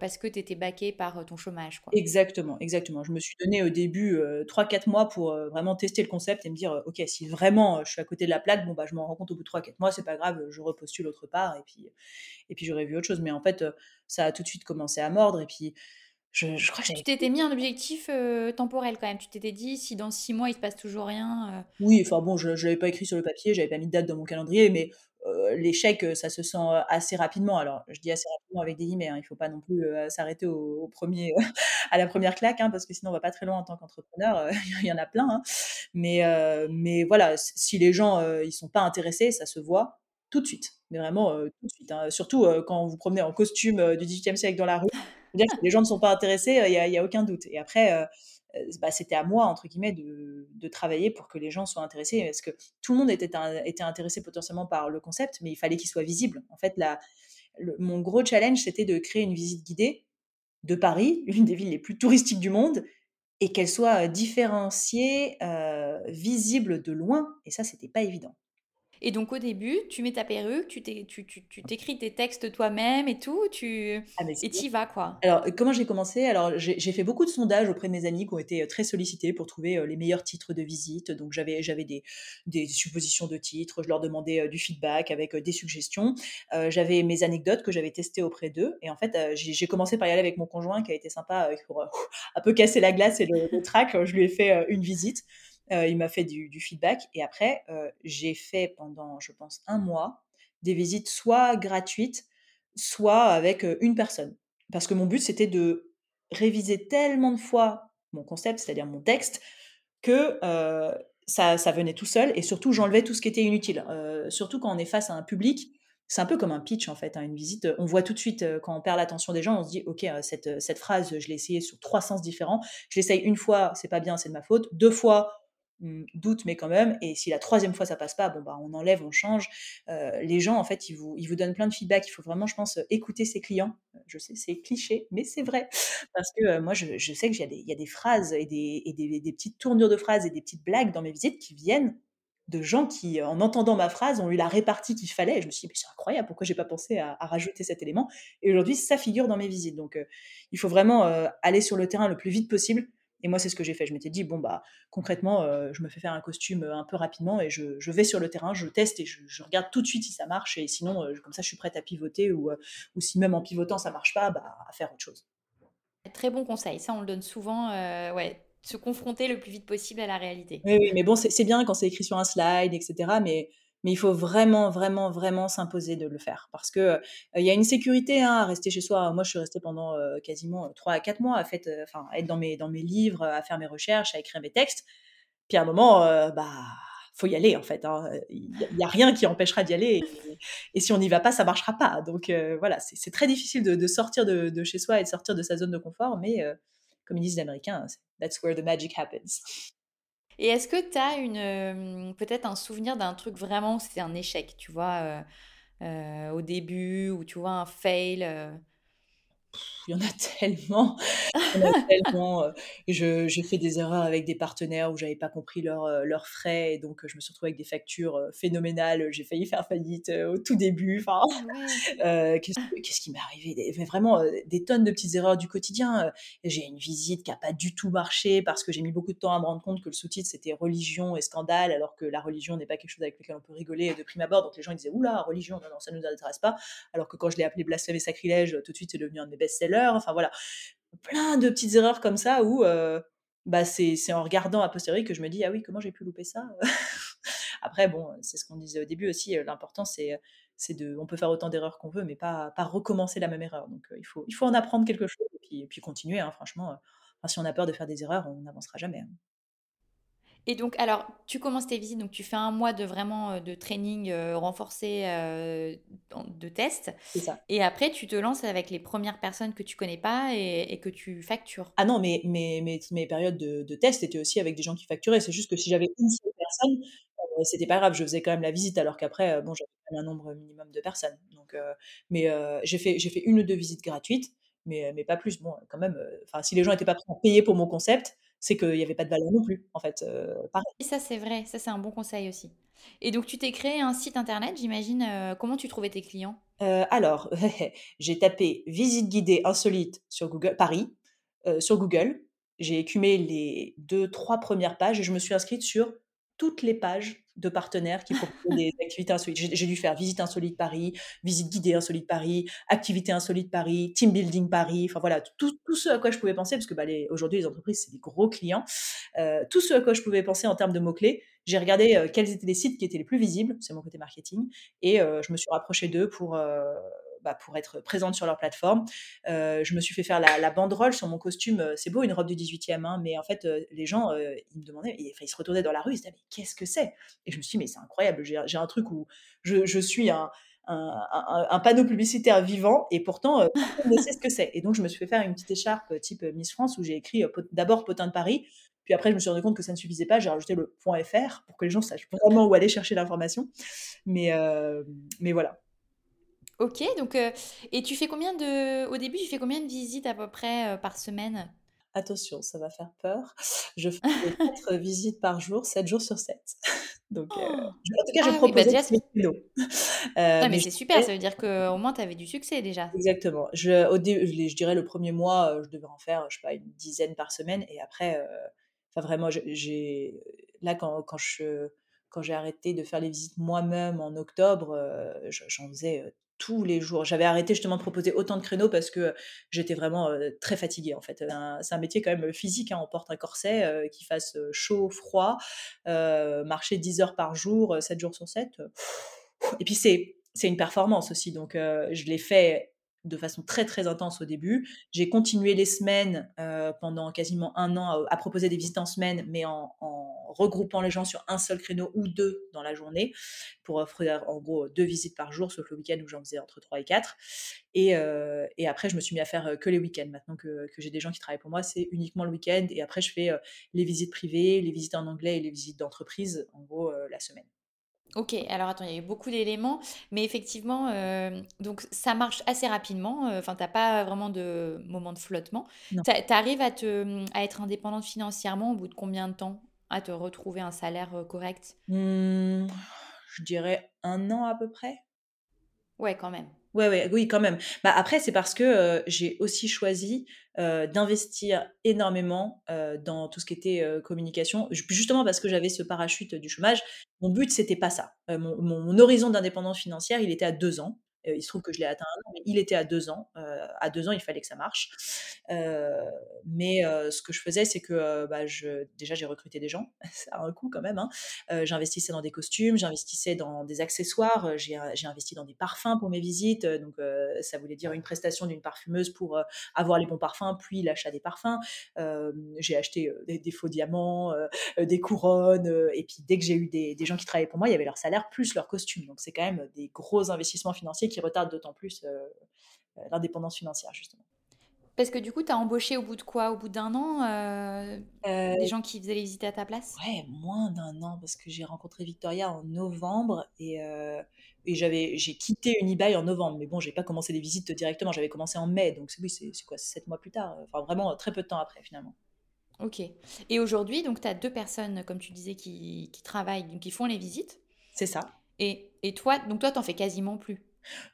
parce que tu étais baqué par ton chômage. Quoi. Exactement, exactement. Je me suis donné au début 3-4 mois pour vraiment tester le concept et me dire, ok, si vraiment je suis à côté de la plaque, bon, bah, je m'en rends compte au bout de 3-4 mois, c'est pas grave, je repostule autre part et puis, et puis j'aurais vu autre chose. Mais en fait, ça a tout de suite commencé à mordre. Et puis, je, crois que tu t'étais mis un objectif euh, temporel quand même. Tu t'étais dit si dans six mois il se passe toujours rien. Euh. Oui, enfin bon, je, ne l'avais pas écrit sur le papier, j'avais pas mis de date dans mon calendrier, mais euh, l'échec, ça se sent assez rapidement. Alors, je dis assez rapidement avec des guillemets. Hein, il faut pas non plus s'arrêter au, premier, à la première claque, hein, parce que sinon on va pas très loin en tant qu'entrepreneur. il y en a plein. Hein. Mais, mais voilà, si les gens ils sont pas intéressés, ça se voit tout de suite. Mais vraiment tout de suite. Surtout quand vous promenez en costume du 18e siècle dans la rue dire les gens ne sont pas intéressés, il n'y a, aucun doute. Et après, bah, c'était à moi, entre guillemets, de, travailler pour que les gens soient intéressés. Parce que tout le monde était, intéressé potentiellement par le concept, mais il fallait qu'il soit visible. En fait, mon gros challenge, c'était de créer une visite guidée de Paris, l'une des villes les plus touristiques du monde, et qu'elle soit différenciée, visible de loin. Et ça, c'était pas évident. Et donc au début, tu mets ta perruque, tu t'écris tes textes toi-même et tout, tu ah, et y vas quoi. Alors comment j'ai commencé? Alors j'ai fait beaucoup de sondages auprès de mes amis qui ont été euh, très sollicités pour trouver euh, les meilleurs titres de visite. Donc j'avais j'avais des, des suppositions de titres, je leur demandais euh, du feedback avec des suggestions. j'avais mes anecdotes que j'avais testées auprès d'eux et en fait j'ai commencé par y aller avec mon conjoint qui a été sympa pour un peu casser la glace et le, le track. Je lui ai fait une visite. Euh, il m'a fait du, feedback. Et après, euh, j'ai fait pendant, je pense, un mois, des visites soit gratuites, soit avec euh, une personne. Parce que mon but, c'était de réviser tellement de fois mon concept, c'est-à-dire mon texte, que ça, venait tout seul. Et surtout, j'enlevais tout ce qui était inutile. surtout quand on est face à un public c'est un peu comme un pitch en fait, hein, une visite. On voit tout de suite quand on perd l'attention des gens, on se dit ok cette, cette phrase, je l'ai essayée sur trois sens différents. Je l'essaye une fois, c'est pas bien, c'est de ma faute. Deux fois, doute mais quand même. Et si la troisième fois ça passe pas, bon bah on enlève, on change. les gens en fait ils vous, ils vous donnent plein de feedback. Il faut vraiment, je pense, écouter ses clients. Je sais c'est cliché, mais c'est vrai parce que moi je, sais que y, a des phrases et, des, et des, des petites tournures de phrases et des petites blagues dans mes visites qui viennent de gens qui, en entendant ma phrase, ont eu la répartie qu'il fallait. Et je me suis dit, c'est incroyable, pourquoi j'ai pas pensé à, rajouter cet élément? Et aujourd'hui, ça figure dans mes visites. Donc, euh, il faut vraiment euh, aller sur le terrain le plus vite possible. Et moi, c'est ce que j'ai fait. Je m'étais dit, bon, bah, concrètement, euh, je me fais faire un costume un peu rapidement et je, vais sur le terrain, je teste et je, regarde tout de suite si ça marche. Et sinon, comme ça, je suis prête à pivoter ou, ou si même en pivotant, ça marche pas, bah, à faire autre chose. Très bon conseil. Ça, on le donne souvent. ouais, se confronter le plus vite possible à la réalité. Oui, oui mais bon, c'est bien quand c'est écrit sur un slide, etc. Mais, mais il faut vraiment, vraiment, vraiment s'imposer de le faire. Parce que euh, il y a une sécurité hein, à rester chez soi. Moi, je suis restée pendant euh, quasiment 3 à 4 mois à, fait, euh, être dans mes, dans mes livres, à faire mes recherches, à écrire mes textes. Puis à un moment, bah faut y aller en fait. Hein. Il n'y a, rien qui empêchera d'y aller. Et, si on n'y va pas, ça marchera pas. Donc voilà, c'est très difficile de, sortir de, chez soi et de sortir de sa zone de confort, mais comme ils disent les Américains, that's where the magic happens. Et est-ce que tu as une, peut-être un souvenir d'un truc vraiment où c'était un échec, tu vois, euh, euh, au début, ou tu vois un fail il y en a tellement. Il y en a tellement. Euh, je, j'ai fait des erreurs avec des partenaires où j'avais pas compris leurs euh, frais et donc je me suis retrouvée avec des factures euh, phénoménales. J'ai failli faire faillite au tout début. Enfin, ah qu'est-ce, qu'est-ce qui m'est arrivé? Des, Vraiment des tonnes de petites erreurs du quotidien. J'ai une visite qui a pas du tout marché parce que j'ai mis beaucoup de temps à me rendre compte que le sous-titre c'était religion et scandale alors que la religion n'est pas quelque chose avec lequel on peut rigoler de prime abord. Donc les gens ils disaient oula religion non non ça nous intéresse pas. Alors que quand je l'ai appelé blasphème et sacrilège tout de suite c'est devenu un de mes best-sellers. Enfin voilà, plein de petites erreurs comme ça où euh, bah, c'est en regardant a posteriori que je me dis ah oui comment j'ai pu louper ça? Après bon c'est ce qu'on disait au début aussi euh, l'important c'est c'est de on peut faire autant d'erreurs qu'on veut mais pas pas recommencer la même erreur donc euh, il faut il faut en apprendre quelque chose et puis, puis continuer hein, franchement. si on a peur de faire des erreurs on n'avancera jamais. Hein. Et donc, alors, tu commences tes visites, donc tu fais un mois de vraiment euh, de training euh, renforcé euh, de tests. C'est ça. Et après, tu te lances avec les premières personnes que tu connais pas et, que tu factures. Ah non, mais mes, mes, mes périodes de, de tests étaient aussi avec des gens qui facturaient. C'est juste que si j'avais une seule personne, c'était pas grave, je faisais quand même la visite, alors qu'après, bon, j'avais un nombre minimum de personnes. Donc, mais j'ai fait, j'ai fait une ou deux visites gratuites, mais, mais pas plus. Bon, quand même, enfin, si les gens n'étaient pas prêts à payer pour mon concept, c'est qu'il n'y avait pas de valeur non plus, en fait. Euh, pareil. Et ça, c'est vrai. Ça, c'est un bon conseil aussi. Et donc, tu t'es créé un site internet, j'imagine. Euh, comment tu trouvais tes clients? Euh, Alors, j'ai tapé visite guidée insolite sur Google, Paris, sur Google. J'ai écumé les deux, trois premières pages et je me suis inscrite sur toutes les pages de partenaires qui proposent des activités insolites. J'ai dû faire visite insolite Paris, visite guidée insolite Paris, activité insolite Paris, team building Paris, enfin voilà, tout, tout, ce à quoi je pouvais penser, parce que bah, aujourd'hui les entreprises c'est des gros clients, euh, tout ce à quoi je pouvais penser en termes de mots-clés, j'ai regardé euh, quels étaient les sites qui étaient les plus visibles, c'est mon côté marketing, et euh, je me suis rapprochée d'eux pour bah, pour être présente sur leur plateforme. Euh, je me suis fait faire la, banderole sur mon costume. Euh, c'est beau, une robe du 18e, hein, mais en fait, euh, les gens, ils me demandaient, ils, se retournaient dans la rue, ils se disaient, mais qu'est-ce que c'est? Et je me suis dit, mais c'est incroyable, j'ai un truc où je, suis un, panneau publicitaire vivant et pourtant personne ne sait ce que c'est. Et donc je me suis fait faire une petite écharpe type Miss France où j'ai écrit d'abord Potin de Paris, puis après je me suis rendu compte que ça ne suffisait pas, j'ai rajouté le .fr pour que les gens sachent vraiment où aller chercher l'information. Mais voilà. Ok, donc euh, et tu fais combien de au début tu fais combien de visites à peu près euh, par semaine? Attention, ça va faire peur. Je fais 4 visites par jour, 7 jours sur 7. Donc, euh, en tout cas, je propose ah oui, bah mais, c'est super, ça veut dire qu'au moins tu avais du succès déjà. Exactement. Je, au je, dirais le premier mois, je devais en faire, je sais pas, une dizaine par semaine. Et après, enfin vraiment, j'ai là quand, quand je quand j'ai arrêté de faire les visites moi-même en octobre, j'en faisais tous les jours. J'avais arrêté justement de proposer autant de créneaux parce que j'étais vraiment très fatiguée en fait. C'est un métier quand même physique, hein. on porte un corset qui fasse chaud, froid, marcher 10 heures par jour, 7 jours sur 7. Et puis c'est c'est une performance aussi, donc je l'ai fait de façon très très intense au début. J'ai continué les semaines pendant quasiment un an à, proposer des visites en semaine, mais en, regroupant les gens sur un seul créneau ou deux dans la journée pour offrir en gros deux visites par jour, sauf le week-end où j'en faisais entre trois et quatre. Et, et, après, je me suis mis à faire que les week-ends. Maintenant que j'ai des gens qui travaillent pour moi, c'est uniquement le week-end. Et après, je fais les visites privées, les visites en anglais et les visites d'entreprise, en gros, la semaine. Ok, alors attends, il y a eu beaucoup d'éléments, mais effectivement, euh, donc ça marche assez rapidement. Euh, enfin, tu t'as pas vraiment de moment de flottement. Tu arrives à te, à être indépendante financièrement au bout de combien de temps, à te retrouver un salaire euh, correct? Mmh, Je dirais un an à peu près. Ouais, quand même. Ouais, oui, quand même. Bah, après, c'est parce que j'ai aussi choisi d'investir énormément dans tout ce qui était communication. Justement parce que j'avais ce parachute du chômage. Mon but, c'était pas ça. mon horizon d'indépendance financière, il était à deux ans il se trouve que je l'ai atteint un an, mais il était à deux ans. à deux ans, il fallait que ça marche. mais ce que je faisais, c'est que bah, je, déjà, j'ai recruté des gens. ça a un coût quand même. Hein. j'investissais dans des costumes, j'investissais dans des accessoires, j'ai, investi dans des parfums pour mes visites. Donc, ça voulait dire une prestation d'une parfumeuse pour avoir les bons parfums, puis l'achat des parfums. j'ai acheté des, faux diamants, des couronnes. et puis, dès que j'ai eu des, des gens qui travaillaient pour moi, il y avait leur salaire plus leur costume. Donc, c'est quand même des gros investissements financiers qui retarde d'autant plus euh, euh, l'indépendance financière, justement. Parce que du coup, tu as embauché au bout de quoi? Au bout d'un an euh, Des gens qui faisaient les visites à ta place? Ouais, moins d'un an, parce que j'ai rencontré Victoria en novembre et, et j'avais, j'ai quitté Unibail en novembre. Mais bon, j'ai pas commencé les visites directement, j'avais commencé en mai, donc oui, c'est quoi, sept mois plus tard? Enfin, vraiment très peu de temps après, finalement. Ok. Et aujourd'hui, donc, tu as deux personnes, comme tu disais, qui, qui travaillent, qui font les visites. C'est ça. Et, et toi, donc toi, t'en fais quasiment plus?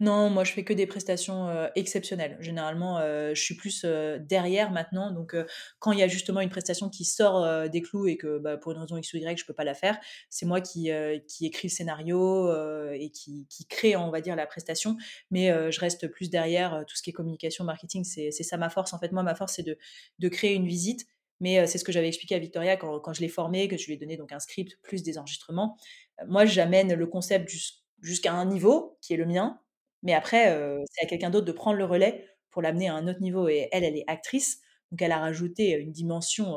Non, moi je fais que des prestations exceptionnelles. Généralement, je suis plus derrière maintenant. Donc, quand il y a justement une prestation qui sort des clous et que bah, pour une raison X ou Y, je peux pas la faire, c'est moi qui, qui écris le scénario et qui, qui, crée, on va dire, la prestation. Mais je reste plus derrière. Tout ce qui est communication, marketing, c'est ça ma force. En fait, moi, ma force, c'est de, de créer une visite. Mais c'est ce que j'avais expliqué à Victoria quand, quand je l'ai formée, que je lui ai donné donc un script plus des enregistrements. moi, j'amène le concept jusqu'à un niveau qui est le mien. Mais après, c'est à quelqu'un d'autre de prendre le relais pour l'amener à un autre niveau. Et elle, elle est actrice, donc elle a rajouté une dimension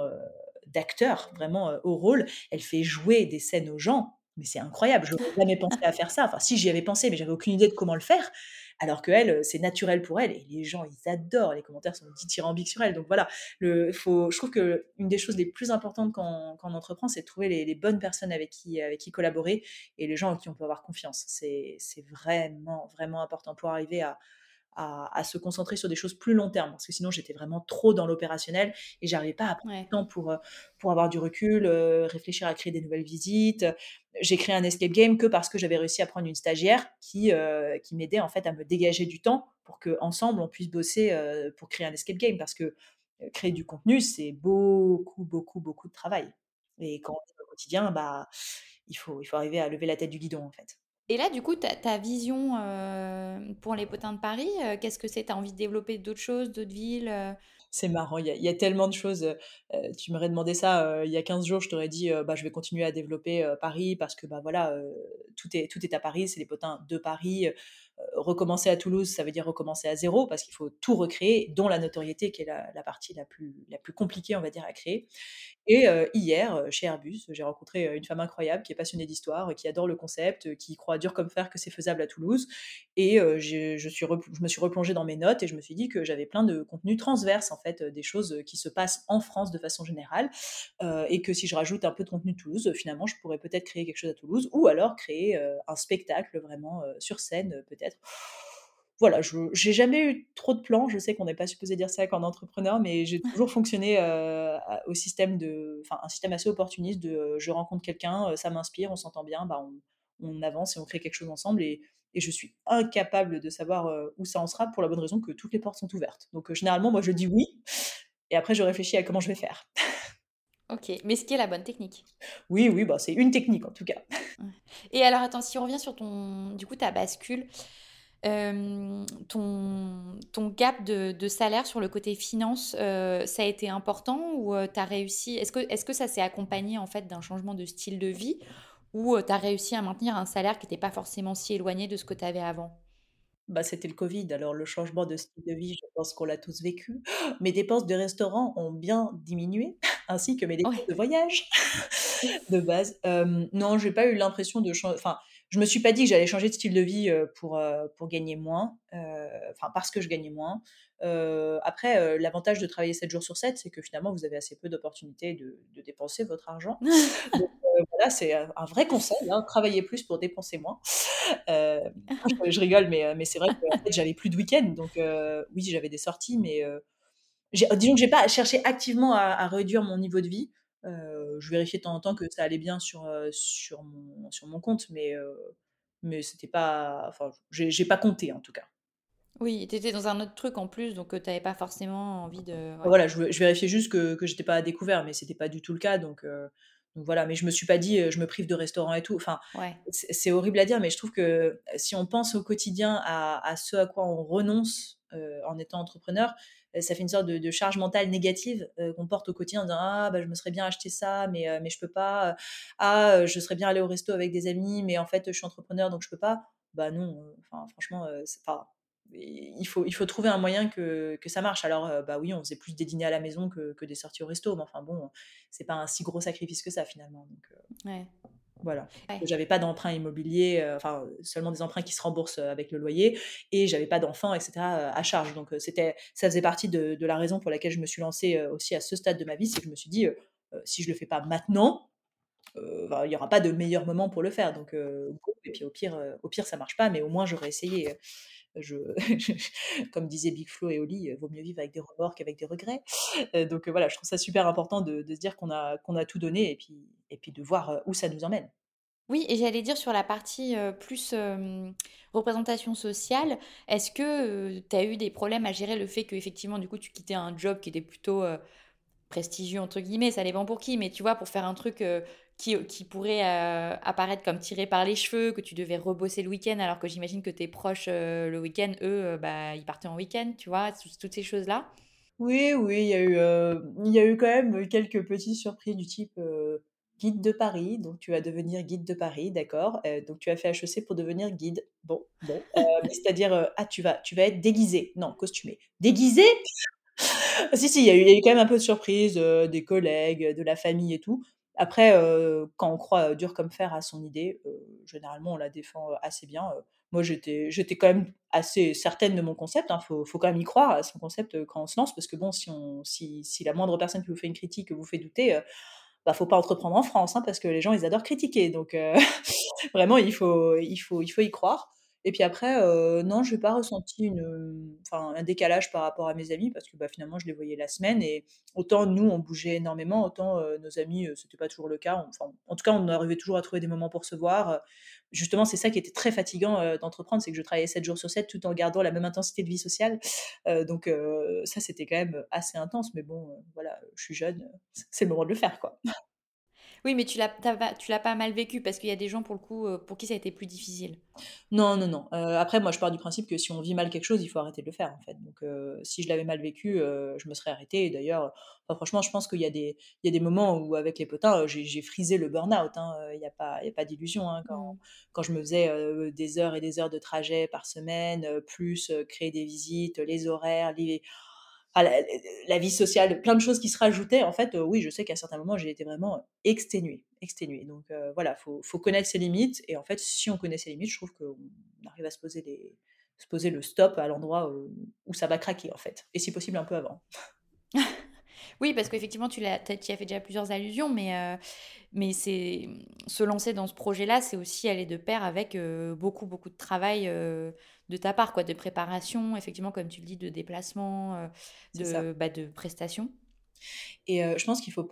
d'acteur vraiment au rôle. Elle fait jouer des scènes aux gens, mais c'est incroyable. Je n'aurais jamais pensé à faire ça. Enfin, si j'y avais pensé, mais j'avais aucune idée de comment le faire alors que elle, c'est naturel pour elle et les gens ils adorent. Les commentaires sont dithyrambiques sur elle. Donc voilà, le, faut, je trouve que une des choses les plus importantes quand, on entreprend, c'est de trouver les, bonnes personnes avec qui, avec qui collaborer et les gens en qui on peut avoir confiance. C'est vraiment vraiment important pour arriver à, à, se concentrer sur des choses plus long terme parce que sinon j'étais vraiment trop dans l'opérationnel et j'arrivais pas à prendre le temps pour, euh, pour avoir du recul, euh, réfléchir à créer des nouvelles visites. J'ai créé un escape game que parce que j'avais réussi à prendre une stagiaire qui, euh, qui m'aidait en fait à me dégager du temps pour qu'ensemble on puisse bosser pour créer un escape game parce que créer du contenu c'est beaucoup beaucoup beaucoup de travail et quand on est au quotidien bah il faut, il faut arriver à lever la tête du guidon en fait. Et là, du coup, ta, vision euh, pour les potins de Paris, euh, qu'est-ce que c'est? Tu as envie de développer d'autres choses, d'autres villes euh? C'est marrant, il y, a tellement de choses. tu m'aurais demandé ça il y a 15 jours, je t'aurais dit bah, je vais continuer à développer Paris parce que bah, voilà, tout est à Paris, c'est les potins de Paris. Recommencer à Toulouse, ça veut dire recommencer à zéro parce qu'il faut tout recréer, dont la notoriété qui est la, partie la plus, la plus compliquée, on va dire, à créer. Et hier, chez Airbus, j'ai rencontré une femme incroyable qui est passionnée d'histoire, qui adore le concept, qui croit dur comme fer que c'est faisable à Toulouse. Et je, je me suis replongée dans mes notes et je me suis dit que j'avais plein de contenus transverses, en fait, des choses qui se passent en France de façon générale. et que si je rajoute un peu de contenu de Toulouse, finalement, je pourrais peut-être créer quelque chose à Toulouse ou alors créer un spectacle vraiment sur scène, peut-être voilà, je j'ai jamais eu trop de plans. Je sais qu'on n'est pas supposé dire ça quand entrepreneur, mais j'ai toujours fonctionné euh, au système de, enfin un système assez opportuniste de, euh, je rencontre quelqu'un, euh, ça m'inspire, on s'entend bien, bah on, on, avance et on crée quelque chose ensemble. Et, et je suis incapable de savoir où ça en sera pour la bonne raison que toutes les portes sont ouvertes. Donc généralement, moi je dis oui, et après je réfléchis à comment je vais faire. Ok, mais ce qui est la bonne technique. Oui, oui, bah c'est une technique en tout cas. Et alors attends, si on revient sur ton, du coup, ta bascule, ton, ton gap de, de, salaire sur le côté finance, ça a été important ou tu as réussi Est-ce que, est que ça s'est accompagné en fait d'un changement de style de vie ou tu as réussi à maintenir un salaire qui n'était pas forcément si éloigné de ce que tu avais avant? Bah, c'était le Covid, alors le changement de style de vie, je pense qu'on l'a tous vécu. Mes dépenses de restaurant ont bien diminué ainsi que mes dépenses de voyage de base. Euh, non, j'ai pas eu l'impression de changer. Enfin, je me suis pas dit que j'allais changer de style de vie pour, pour gagner moins, enfin parce que je gagnais moins. après, l'avantage de travailler 7 jours sur 7, c'est que finalement, vous avez assez peu d'opportunités de, de, dépenser votre argent. Donc, voilà, c'est un vrai conseil, hein, travailler plus pour dépenser moins. je, rigole, mais, mais c'est vrai que en fait, j'avais plus de week-end, donc oui, j'avais des sorties, mais disons que j'ai pas cherché activement à, à, réduire mon niveau de vie. Je vérifiais de temps en temps que ça allait bien sur, sur, mon, sur mon compte, mais, mais c'était pas. Enfin, j'ai pas compté en tout cas. Oui, tu étais dans un autre truc en plus, donc tu n'avais pas forcément envie de. Voilà, je, je, vérifiais juste que, que j'étais pas à découvert, mais c'était pas du tout le cas. Donc, donc voilà, mais je me suis pas dit, je me prive de restaurant et tout. Enfin, c'est horrible à dire, mais je trouve que si on pense au quotidien à, à ce à quoi on renonce en étant entrepreneur, ça fait une sorte de, charge mentale négative qu'on porte au quotidien en disant ah bah je me serais bien acheté ça mais mais je peux pas ah je serais bien allé au resto avec des amis mais en fait je suis entrepreneur donc je peux pas bah non enfin franchement c'est pas il faut, il faut trouver un moyen que, que ça marche. Alors, bah oui, on faisait plus des dîners à la maison que, que des sorties au resto, mais enfin bon, c'est pas un si gros sacrifice que ça finalement. Donc, ouais. Voilà. J'avais pas d'emprunt immobilier, enfin seulement des emprunts qui se remboursent avec le loyer, et j'avais pas d'enfants, etc. à charge. Donc c'était, ça faisait partie de, de, la raison pour laquelle je me suis lancée aussi à ce stade de ma vie, c'est que je me suis dit, si je le fais pas maintenant, bah, il n'y aura pas de meilleur moment pour le faire. Donc, et puis au pire, au pire, ça marche pas, mais au moins j'aurais essayé. Je, comme disait Big Flo et Oli, vaut mieux vivre avec des remords qu'avec des regrets. donc voilà, je trouve ça super important de, se dire qu'on a, tout donné et puis, et de voir où ça nous emmène. Oui, et j'allais dire sur la partie plus représentation sociale, est-ce que tu as eu des problèmes à gérer le fait qu'effectivement, du coup, tu quittais un job qui était plutôt prestigieux, entre guillemets, ça dépend pour qui, mais tu vois, pour faire un truc qui, pourrait euh, apparaître comme tiré par les cheveux, que tu devais rebosser le week-end, alors que j'imagine que tes proches, euh, le week-end, eux, euh, bah, ils partaient en week-end, tu vois, toutes ces choses-là Oui, oui, il y, a eu, il y a eu quand même quelques petites surprises du type guide de Paris, donc tu vas devenir guide de Paris, d'accord Donc tu as fait HEC pour devenir guide. Bon, bon. C'est-à-dire, ah, tu vas, tu vas être déguisé. Non, costumé. Déguisé? Si, si, il y, a eu, il y a eu quand même un peu de surprise, des collègues, de la famille et tout. Après, quand on croit dur comme fer à son idée, généralement on la défend assez bien. moi, j'étais, j'étais quand même assez certaine de mon concept. Il hein. faut, quand même y croire à son concept quand on se lance, parce que bon, si, la moindre personne qui vous fait une critique vous fait douter, bah, faut pas entreprendre en France, hein, parce que les gens, ils adorent critiquer. Donc, vraiment, il faut, il, faut, il faut y croire. Et puis après, euh, non, je n'ai pas ressenti une, un décalage par rapport à mes amis parce que bah, finalement, je les voyais la semaine et autant nous, on bougeait énormément, autant nos amis, ce c'était pas toujours le cas. En tout cas, on arrivait toujours à trouver des moments pour se voir. Justement, c'est ça qui était très fatigant d'entreprendre, c'est que je travaillais 7 jours sur 7 tout en gardant la même intensité de vie sociale. donc ça, c'était quand même assez intense. Mais bon, voilà, je suis jeune, c'est le moment de le faire, quoi. Oui, mais tu l'as, tu l'as pas mal vécu parce qu'il y a des gens pour le coup euh, pour qui ça a été plus difficile. Non, non, non. Euh, après, moi, je pars du principe que si on vit mal quelque chose, il faut arrêter de le faire en fait. Donc, euh, si je l'avais mal vécu, je me serais arrêtée. d'ailleurs, franchement, je pense qu'il y a des, il y a des moments où avec les potins, j'ai, frisé le burn-out. Hein. Il n'y a pas, a pas d'illusion. Hein. Quand, quand je me faisais des heures et des heures de trajet par semaine, plus créer des visites, les horaires, les la, vie sociale, plein de choses qui se rajoutaient. En fait, oui, je sais qu'à certains moments, j'ai été vraiment exténuée. exténuée. Donc voilà, il faut, connaître ses limites. Et en fait, si on connaît ses limites, je trouve qu'on arrive à se poser, se poser le stop à l'endroit où, ça va craquer, en fait. Et si possible, un peu avant. oui, parce qu'effectivement, tu, as, tu y as fait déjà plusieurs allusions, mais, mais c'est se lancer dans ce projet-là, c'est aussi aller de pair avec beaucoup, beaucoup de travail de ta part, quoi, de préparation, effectivement, comme tu le dis, de déplacement, euh, de, bah, de prestations. Et je pense qu'il faut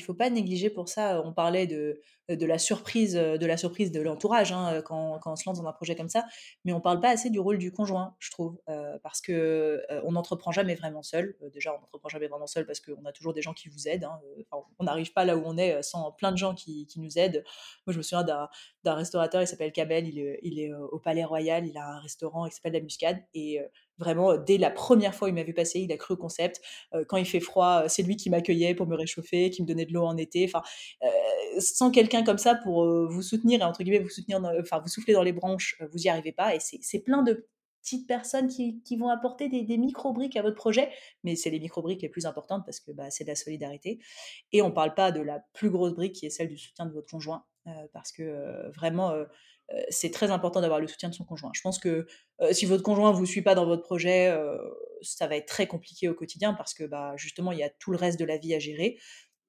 faut pas négliger pour ça. On parlait de, de la surprise, de la surprise de l'entourage hein, quand, quand, on se lance dans un projet comme ça, mais on parle pas assez du rôle du conjoint, je trouve, parce que on n'entreprend jamais vraiment seul. déjà, on n'entreprend jamais vraiment seul parce qu'on a toujours des gens qui vous aident. Hein, on n'arrive pas là où on est sans plein de gens qui, qui nous aident. Moi, je me souviens d'un restaurateur, il s'appelle Kabel, il il est au Palais Royal, il a un restaurant qui s'appelle La Muscade et Vraiment, dès la première fois où il m'a vu passer, il a cru au concept. quand il fait froid, c'est lui qui m'accueillait pour me réchauffer, qui me donnait de l'eau en été. Enfin, sans quelqu'un comme ça pour vous soutenir entre guillemets vous soutenir, enfin vous souffler dans les branches, vous y arrivez pas. Et c'est plein de petites personnes qui, vont apporter des, des micro-briques à votre projet, mais c'est les micro-briques les plus importantes parce que bah, c'est de la solidarité. Et on ne parle pas de la plus grosse brique qui est celle du soutien de votre conjoint, parce que vraiment, c'est très important d'avoir le soutien de son conjoint. Je pense que si votre conjoint ne vous suit pas dans votre projet, ça va être très compliqué au quotidien parce que bah, justement, il y a tout le reste de la vie à gérer.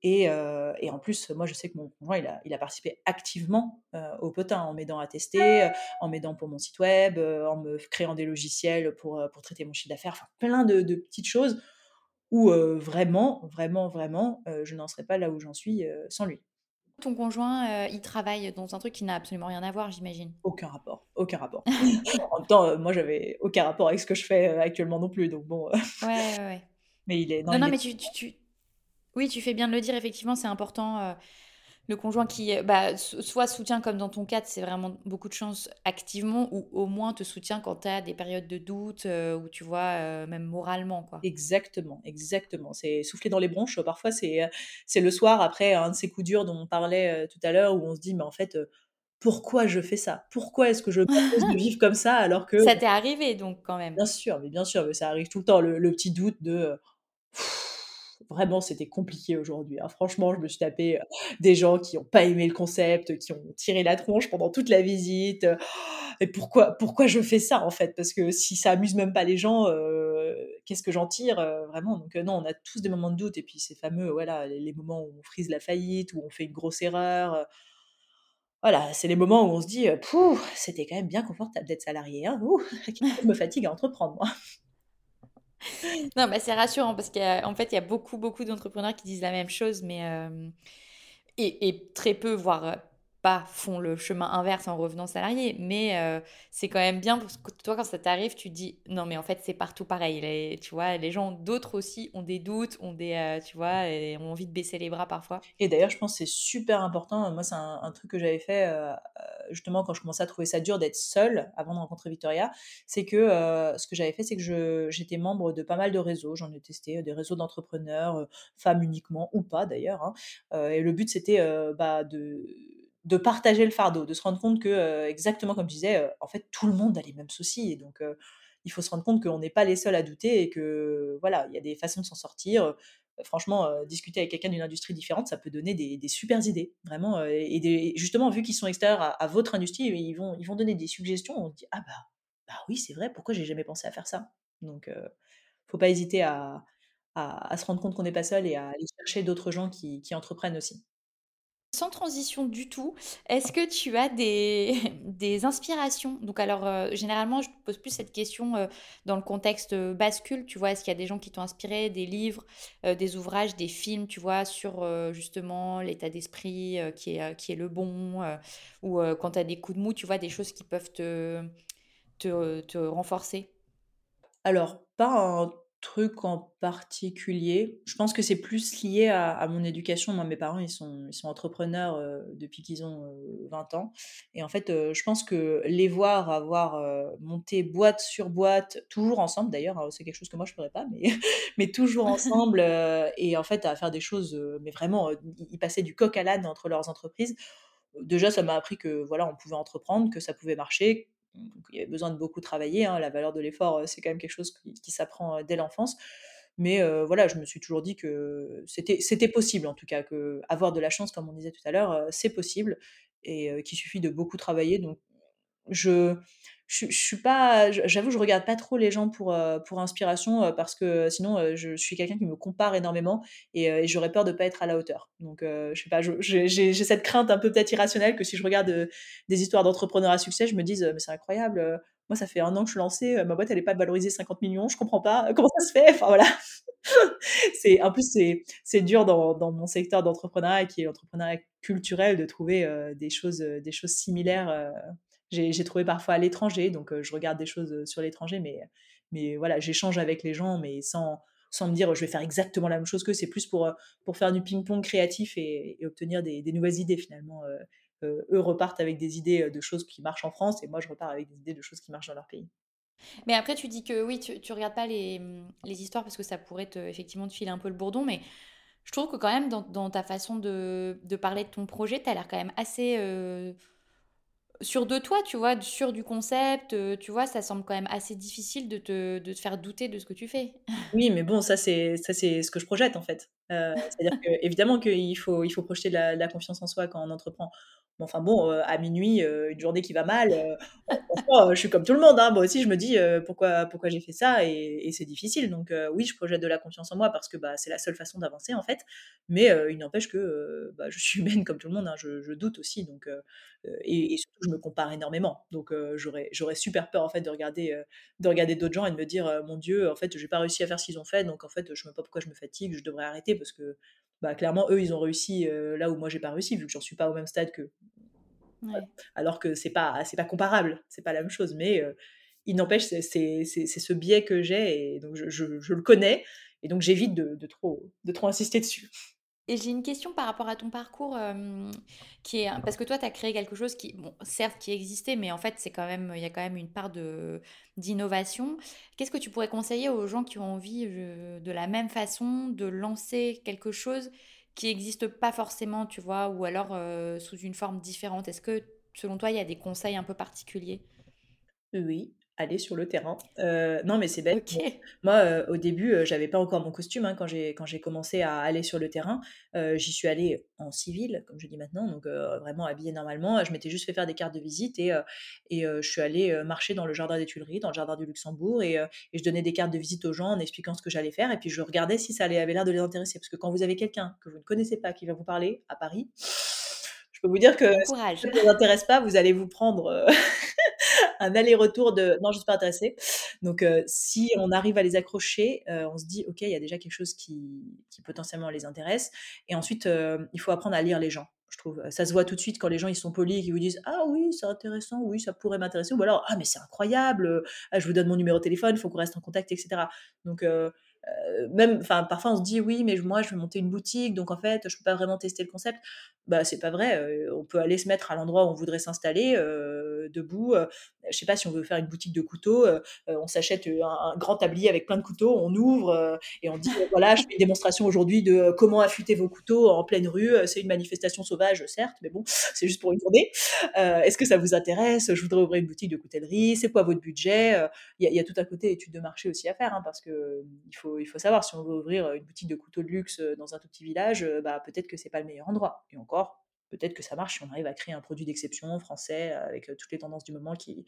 Et, en plus, moi, je sais que mon conjoint, il a, participé activement au potin en m'aidant à tester, en m'aidant pour mon site web, en me créant des logiciels pour, pour traiter mon chiffre d'affaires, enfin plein de, de, petites choses où vraiment, vraiment, vraiment, je n'en serais pas là où j'en suis sans lui. Ton conjoint, il travaille dans un truc qui n'a absolument rien à voir, j'imagine. Aucun rapport, aucun rapport. en même temps, moi, j'avais aucun rapport avec ce que je fais actuellement non plus, donc bon. ouais, ouais, ouais. Mais il est. Non, non, mais tu, tu, oui, tu fais bien de le dire, effectivement, c'est important. Euh, le conjoint qui euh, bah, soit soutient, comme dans ton cas, c'est vraiment beaucoup de chance activement, ou au moins te soutient quand tu as des périodes de doute, euh, ou tu vois, même moralement. quoi. Exactement, exactement. C'est souffler dans les bronches. Parfois, c'est c'est le soir, après un de ces coups durs dont on parlait tout à l'heure, où on se dit, mais en fait, pourquoi je fais ça? Pourquoi est-ce que je propose de vivre comme ça alors que... Ça t'est arrivé, donc, quand même. Bien sûr, mais bien sûr, mais ça arrive tout le temps, le, le petit doute de vraiment, c'était compliqué aujourd'hui. Hein. Franchement, je me suis tapé des gens qui n'ont pas aimé le concept, qui ont tiré la tronche pendant toute la visite. Et pourquoi, pourquoi je fais ça en fait? Parce que si ça amuse même pas les gens, qu'est-ce que j'en tire vraiment? Donc non, on a tous des moments de doute. Et puis ces fameux, voilà, les, moments où on frise la faillite, où on fait une grosse erreur. voilà, c'est les moments où on se dit, c'était quand même bien confortable d'être salarié. Hein me fatigue à entreprendre moi? Non, bah, c'est rassurant parce qu'en fait, il y a beaucoup, beaucoup d'entrepreneurs qui disent la même chose, mais et, et, très peu, voire pas font le chemin inverse en revenant salarié, mais euh, c'est quand même bien parce que toi, quand ça t'arrive, tu dis non, mais en fait, c'est partout pareil. Les, tu vois, les gens, d'autres aussi, ont des doutes, ont des, euh, tu vois, ont envie de baisser les bras parfois. Et d'ailleurs, je pense que c'est super important. Moi, c'est un, truc que j'avais fait euh, justement quand je commençais à trouver ça dur d'être seule avant de rencontrer Victoria. C'est que ce que j'avais fait, c'est que j'étais membre de pas mal de réseaux. J'en ai testé des réseaux d'entrepreneurs, femmes uniquement ou pas d'ailleurs. Hein. et le but, c'était bah, de de partager le fardeau, de se rendre compte que, euh, exactement comme je disais, euh, en fait, tout le monde a les mêmes soucis. Et donc, euh, il faut se rendre compte qu'on n'est pas les seuls à douter et que, voilà, il y a des façons de s'en sortir. franchement, discuter avec quelqu'un d'une industrie différente, ça peut donner des, des super idées, vraiment. et, justement, vu qu'ils sont extérieurs à, votre industrie, ils vont, ils vont donner des suggestions. On se dit, ah bah, bah oui, c'est vrai, pourquoi j'ai jamais pensé à faire ça? Donc, faut pas hésiter à, à, se rendre compte qu'on n'est pas seul et à aller chercher d'autres gens qui entreprennent aussi. Sans transition du tout, est-ce que tu as des, inspirations? Donc alors, euh, généralement, je pose plus cette question euh, dans le contexte euh, bascule, tu vois, est-ce qu'il y a des gens qui t'ont inspiré, des livres, des ouvrages, des films, tu vois, sur justement l'état d'esprit qui, est, le bon, ou quand tu as des coups de mou, tu vois, des choses qui peuvent te, te, te renforcer? Alors, pas un truc en particulier. Je pense que c'est plus lié à, mon éducation. Moi, mes parents, ils sont, ils sont entrepreneurs euh, depuis qu'ils ont 20 euh, ans. Et en fait, euh, je pense que les voir avoir monté boîte sur boîte, toujours ensemble d'ailleurs, hein, c'est quelque chose que moi je ne ferais pas, mais, mais toujours ensemble, et en fait à faire des choses, mais vraiment, ils passaient du coq à l'âne entre leurs entreprises. Déjà, ça m'a appris que voilà, on pouvait entreprendre, que ça pouvait marcher, il y avait besoin de beaucoup travailler. Hein. La valeur de l'effort, c'est quand même quelque chose qui, s'apprend dès l'enfance. Mais voilà, je me suis toujours dit que c'était possible, en tout cas, que avoir de la chance, comme on disait tout à l'heure, c'est possible et qu'il suffit de beaucoup travailler. Donc, je, je, suis pas, j'avoue, je regarde pas trop les gens pour, euh, pour inspiration euh, parce que sinon, euh, je, suis quelqu'un qui me compare énormément et, j'aurais peur de pas être à la hauteur. Donc, je sais pas, j'ai cette crainte un peu peut-être irrationnelle que si je regarde des histoires d'entrepreneurs à succès, je me dise, mais c'est incroyable. moi, ça fait un an que je suis lancée, ma boîte, elle est pas valorisée 50 millions, je comprends pas comment ça se fait? Enfin, voilà. c'est, en plus, c'est dur dans, dans mon secteur d'entrepreneuriat qui est l'entrepreneuriat culturel de trouver des, choses, des choses similaires j'ai trouvé parfois à l'étranger, donc je regarde des choses sur l'étranger, mais, mais voilà, j'échange avec les gens, mais sans, sans me dire je vais faire exactement la même chose que c'est plus pour, pour faire du ping-pong créatif et, obtenir des, nouvelles idées finalement. eux repartent avec des idées de choses qui marchent en France et moi je repars avec des idées de choses qui marchent dans leur pays. Mais après, tu dis que oui, tu, tu regardes pas les, les, histoires parce que ça pourrait effectivement te filer un peu le bourdon, mais je trouve que quand même dans, ta façon de, parler de ton projet, tu as l'air quand même assez sûr de toi, tu vois, sûr du concept, heu, tu vois, ça semble quand même assez difficile de te de te faire douter de ce que tu fais. Oui, mais bon, ça c'est ça c'est ce que je projette en fait. Heu, c'est-à-dire qu'évidemment qu'il faut il faut projeter de la confiance en soi quand on entreprend. Mais enfin bon, heu, à minuit, heu, une journée qui va mal, je suis comme tout le monde, hein. Moi aussi je me dis, «Pourquoi pourquoi j'ai fait ça?» et c'est difficile donc oui, je projette de la confiance en moi parce que, bah, c'est la seule façon d'avancer en fait. Mais il n'empêche que, bah, je suis humaine comme tout le monde, hein, je doute aussi donc et surtout je me compare énormément. Donc j'aurais j'aurais super peur en fait de regarder, de d'autres gens et de me dire, «Mon Dieu, en fait, j'ai pas réussi à faire ce qu'ils ont fait donc en fait, je sais même pas pourquoi je me fatigue, je devrais arrêter» parce que, bah, clairement eux, ils ont réussi, heu, là où moi j'ai pas réussi vu que j'en suis pas au même stade. Ouais. Alors que c'est pas c'est pas comparable, c'est pas la même chose mais heu, il n'empêche c'est c'est c'est c'est ce biais que j'ai et donc je je je le connais et donc j'évite de de trop de trop insister dessus. Et j'ai une question par rapport à ton parcours, qui est parce que toi, tu as créé quelque chose qui, bon, certes, qui existait, mais en fait, c'est quand même il y a quand même une part de d'innovation. Qu'est-ce que tu pourrais conseiller aux gens qui ont envie, de la même façon, de lancer quelque chose qui existe pas forcément, tu vois? Ou alors, sous une forme différente? Est-ce que, selon toi, il y a des conseils un peu particuliers? Oui, aller sur le terrain. Heu, non, mais c'est bête, moi, heu, au début, heu, j'avais pas encore mon costume, hein, quand j'ai quand j'ai commencé à aller sur le terrain. Heu, j'y suis allée en civil, comme je dis maintenant, donc vraiment habillée normalement. Je m'étais juste fait faire des cartes de visite et et je suis allée, marcher dans le jardin des Tuileries, dans le jardin du Luxembourg et et je donnais des cartes de visite aux gens en expliquant ce que j'allais faire et puis je regardais si ça allait avait l'air de les intéresser. Parce que quand vous avez quelqu'un que vous ne connaissez pas qui va vous parler à Paris, je peux vous dire que si ça ne vous intéresse pas, vous allez vous prendre, un aller-retour de: «Non, je suis pas intéressée». Donc heu, si on arrive à les accrocher, heu, on se dit: «OK, il y a déjà quelque chose qui qui potentiellement les intéresse» et ensuite, heu, il faut apprendre à lire les gens, je trouve. Ça se voit tout de suite quand les gens ils sont polis et vous disent: «Ah oui, c'est intéressant, oui, ça pourrait m'intéresser» ou alors: «Ah mais c'est incroyable, je vous donne mon numéro de téléphone, il faut qu'on reste en contact» et cetera. Donc heu, même enfin parfois on se dit: «Oui, mais moi je veux monter une boutique, donc en fait, je peux pas vraiment tester le concept». Bah, c'est pas vrai, heu, on peut aller se mettre à l'endroit où on voudrait s'installer, heu, debout, je sais pas si on veut faire une boutique de couteaux, on s'achète, un grand tablier avec plein de couteaux, on ouvre, et on dit: «Voilà, je fais une démonstration aujourd'hui de comment affûter vos couteaux en pleine rue, c'est une manifestation sauvage, certes, mais bon, c'est juste pour une journée. Est-ce que ça vous intéresse? Je voudrais ouvrir une boutique de coutellerie, c'est quoi votre budget?» il y a tout un côté étude de marché aussi à faire, hein, parce que, il faut il faut savoir si on veut ouvrir, une boutique de couteaux de luxe, heu, dans un tout petit village, heu, bah, peut-être que c'est pas le meilleur endroit et encore, peut-être que ça marche si on arrive à créer un produit d'exception français, avec, heu, toutes les tendances du moment qui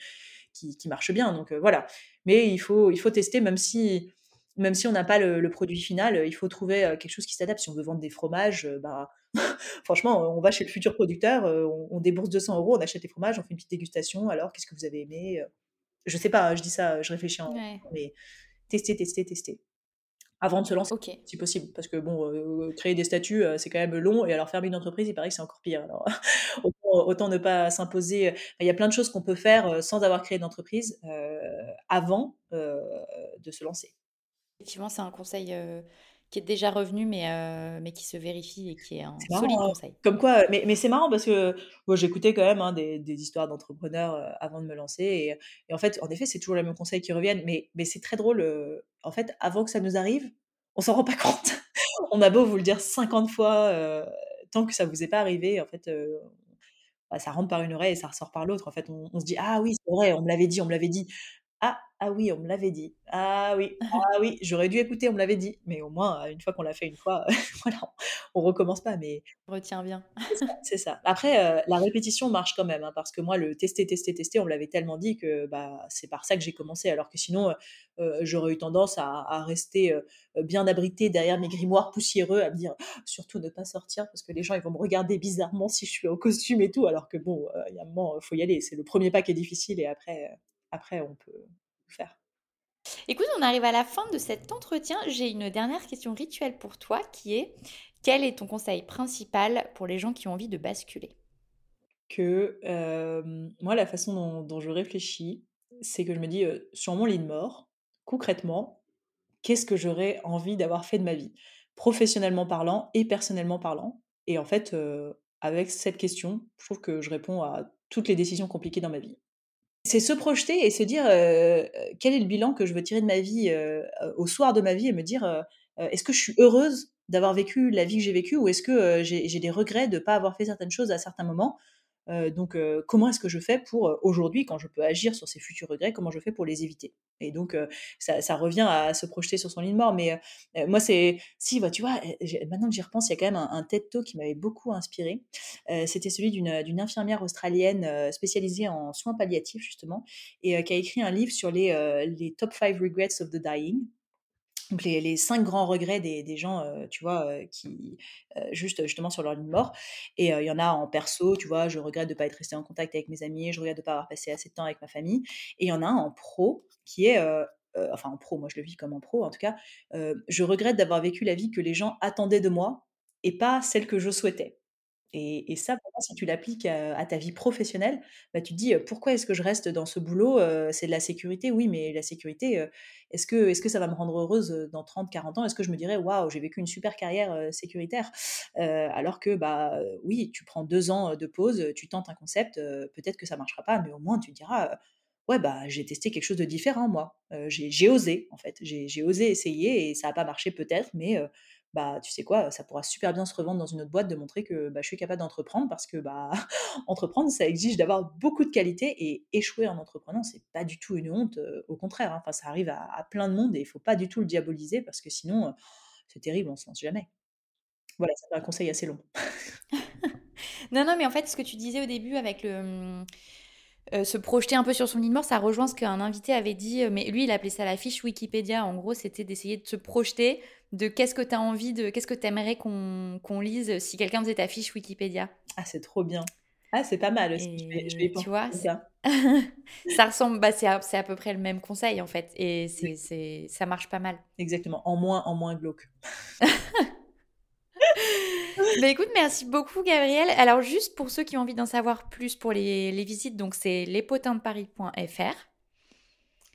qui qui marche bien donc voilà. Mais il faut il faut tester même si même si on n'a pas le le produit final, il faut trouver, quelque chose qui s'adapte. Si on veut vendre des fromages, bah, franchement, on va chez le futur producteur, on on débourse 200 €, on achète les fromages, on fait une petite dégustation. Alors qu'est-ce que vous avez aimé? Je sais pas, je dis ça, je réfléchis en Ouais. mais tester, tester, tester. Avant de se lancer, OK. si possible, parce que bon, heu, créer des statuts, heu, c'est quand même long et alors fermer une entreprise, il paraît que c'est encore pire. Alors autant autant ne pas s'imposer, enfin, il y a plein de choses qu'on peut faire, sans avoir créé d'entreprise, avant, de se lancer. Effectivement, c'est un conseil, qui est déjà revenu mais heu, mais qui se vérifie et qui est un solide marrant, hein, conseil. comme quoi, mais mais c'est marrant parce que, bon, j'écoutais quand même, hein, des des histoires d'entrepreneurs, heu, avant de me lancer et et en fait, en effet, c'est toujours les mêmes conseils qui reviennent, mais mais c'est très drôle, heu, en fait, avant que ça nous arrive, on s'en rend pas compte. On a beau vous le dire 50 fois, heu, tant que ça vous est pas arrivé, en fait, bah, ça rentre par une oreille et ça ressort par l'autre. En fait, on on se dit: «Ah oui, c'est vrai, on me l'avait dit, on me l'avait dit. Ah, ah oui, on me l'avait dit. Ah oui, ah oui, j'aurais dû écouter, on me l'avait dit». Mais au moins, une fois qu'on l'a fait une fois, voilà, on recommence pas, mais Retiens bien. c'est ça. Après, heu, la répétition marche quand même, hein, parce que moi, le tester, tester, tester, on me l'avait tellement dit que, bah, c'est par ça que j'ai commencé. Alors que sinon, heu heu, j'aurais eu tendance à à rester, bien abritée derrière mes grimoires poussiéreux, à me dire: «Surtout ne pas sortir parce que les gens, ils vont me regarder bizarrement si je suis en costume et tout». Alors que bon, il y a un moment, faut y aller. C'est le 1er pas qui est difficile et après, après on peut faire. Écoute, on arrive à la fin de cet entretien. J'ai une dernière question rituelle pour toi qui est: quel est ton conseil principal pour les gens qui ont envie de basculer? Que, hem, moi, la façon dont je réfléchis, c'est que je me dis, heu: «Sur mon lit de mort, concrètement, qu'est-ce que j'aurais envie d'avoir fait de ma vie? Professionnellement parlant et personnellement parlant» et en fait, heu, avec cette question, je trouve que je réponds à toutes les décisions compliquées dans ma vie. C'est se projeter et se dire, «Quel est le bilan que je veux tirer de ma vie, au soir de ma vie?» et me dire, «Est-ce que je suis heureuse d'avoir vécu la vie que j'ai vécue ou est-ce que, j'ai des regrets de pas avoir fait certaines choses à certains moments?» Donc comment est-ce que je fais pour aujourd'hui, quand je peux agir sur ces futurs regrets, comment je fais pour les éviter? Et donc ça, revient à se projeter sur son lit de mort. Mais moi, c'est si, bah, tu vois, maintenant que j'y repense, il y a quand même un, un TED Talk qui m'avait beaucoup inspiré. C'était celui d'une infirmière australienne spécialisée en soins palliatifs justement, et qui a écrit un livre sur les, les top 5 regrets of the dying donc les, cinq grands regrets des, gens, tu vois, qui juste justement sur leur ligne mort. Et il y en a en perso, tu vois, je regrette de ne pas être resté en contact avec mes amis, je regrette de pas avoir passé assez de temps avec ma famille. Et il y en a un en pro qui est, enfin en pro, moi je le vis comme en pro en tout cas, je regrette d'avoir vécu la vie que les gens attendaient de moi et pas celle que je souhaitais. Et, ça, pour si tu l'appliques à, ta vie professionnelle, bah, tu te dis pourquoi est-ce que je reste dans ce boulot C'est de la sécurité, oui, mais la sécurité, est-ce que, est que ça va me rendre heureuse dans 30, 40 ans? Est-ce que je me dirais waouh, j'ai vécu une super carrière sécuritaire? Alors que, bah oui, tu prends deux ans de pause, tu tentes un concept, peut-être que ça marchera pas, mais au moins tu te diras ouais, bah, j'ai testé quelque chose de différent, moi. j'ai osé, en fait. J'ai osé essayer et ça n'a pas marché peut-être, mais bah, tu sais quoi, ça pourra super bien se revendre dans une autre boîte, de montrer que bah, je suis capable d'entreprendre parce que bah, entreprendre, ça exige d'avoir beaucoup de qualité et échouer en entreprenant, c'est pas du tout une honte, au contraire, hein. enfin, ça arrive à, plein de monde et il faut pas du tout le diaboliser parce que sinon, c'est terrible, on se lance jamais. Voilà, c'est un conseil assez long. non, non, mais en fait, ce que tu disais au début avec le. Mmh, se projeter un peu sur son lit de mort, ça rejoint ce qu'un invité avait dit, mais lui, il appelait ça la fiche Wikipédia. En gros, c'était d'essayer de se projeter de qu'est-ce que tu as envie de, qu'est-ce que tu aimerais qu'on lise si quelqu'un faisait ta fiche Wikipédia? Ah, c'est trop bien. Ah, c'est pas mal aussi. je vais, tu vois, ça. ça ressemble, bah, c'est à, à, peu près le même conseil en fait, et c'est, ça marche pas mal. Exactement, en moins, en moins glauque. bah, écoute, merci beaucoup Gabriel. Alors juste pour ceux qui ont envie d'en savoir plus pour les, les visites, donc c'est lespotinsdeparis.fr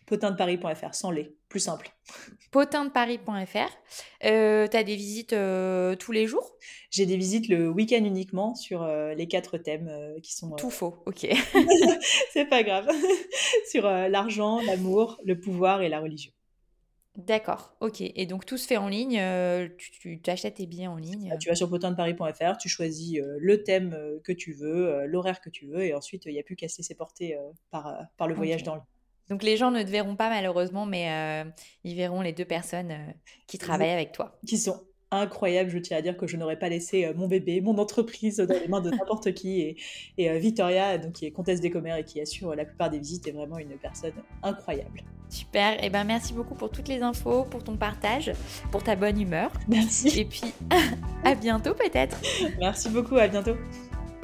potindeparis.fr, sans les, plus simple. Potindeparis.fr. Euh, tu as des visites euh, tous les jours? J'ai des visites le week-end uniquement sur euh, les quatre thèmes qui sont... Tout faux, ok. C'est pas grave. sur l'argent, l'amour, le pouvoir et la religion. D'accord, ok. Et donc tout se fait en ligne, tu, tu achètes tes billets en ligne Tu vas sur potindeparis.fr, tu choisis le thème que tu veux, l'horaire que tu veux, et ensuite il n'y a plus qu'à se laisser porter par, par le voyage dans le donc les gens ne te verront pas malheureusement, mais euh, ils verront les deux personnes euh, qui travaillent avec toi. Qui sont incroyables. Je tiens à dire que je n'aurais pas laissé euh, mon bébé, mon entreprise dans les mains de n'importe qui. Et, et Victoria, donc, qui est comtesse des commères et qui assure la plupart des visites, est vraiment une personne incroyable. Super. Et eh ben merci beaucoup pour toutes les infos, pour ton partage, pour ta bonne humeur. Merci. Et puis à bientôt peut-être. Merci beaucoup. À bientôt.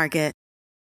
Market.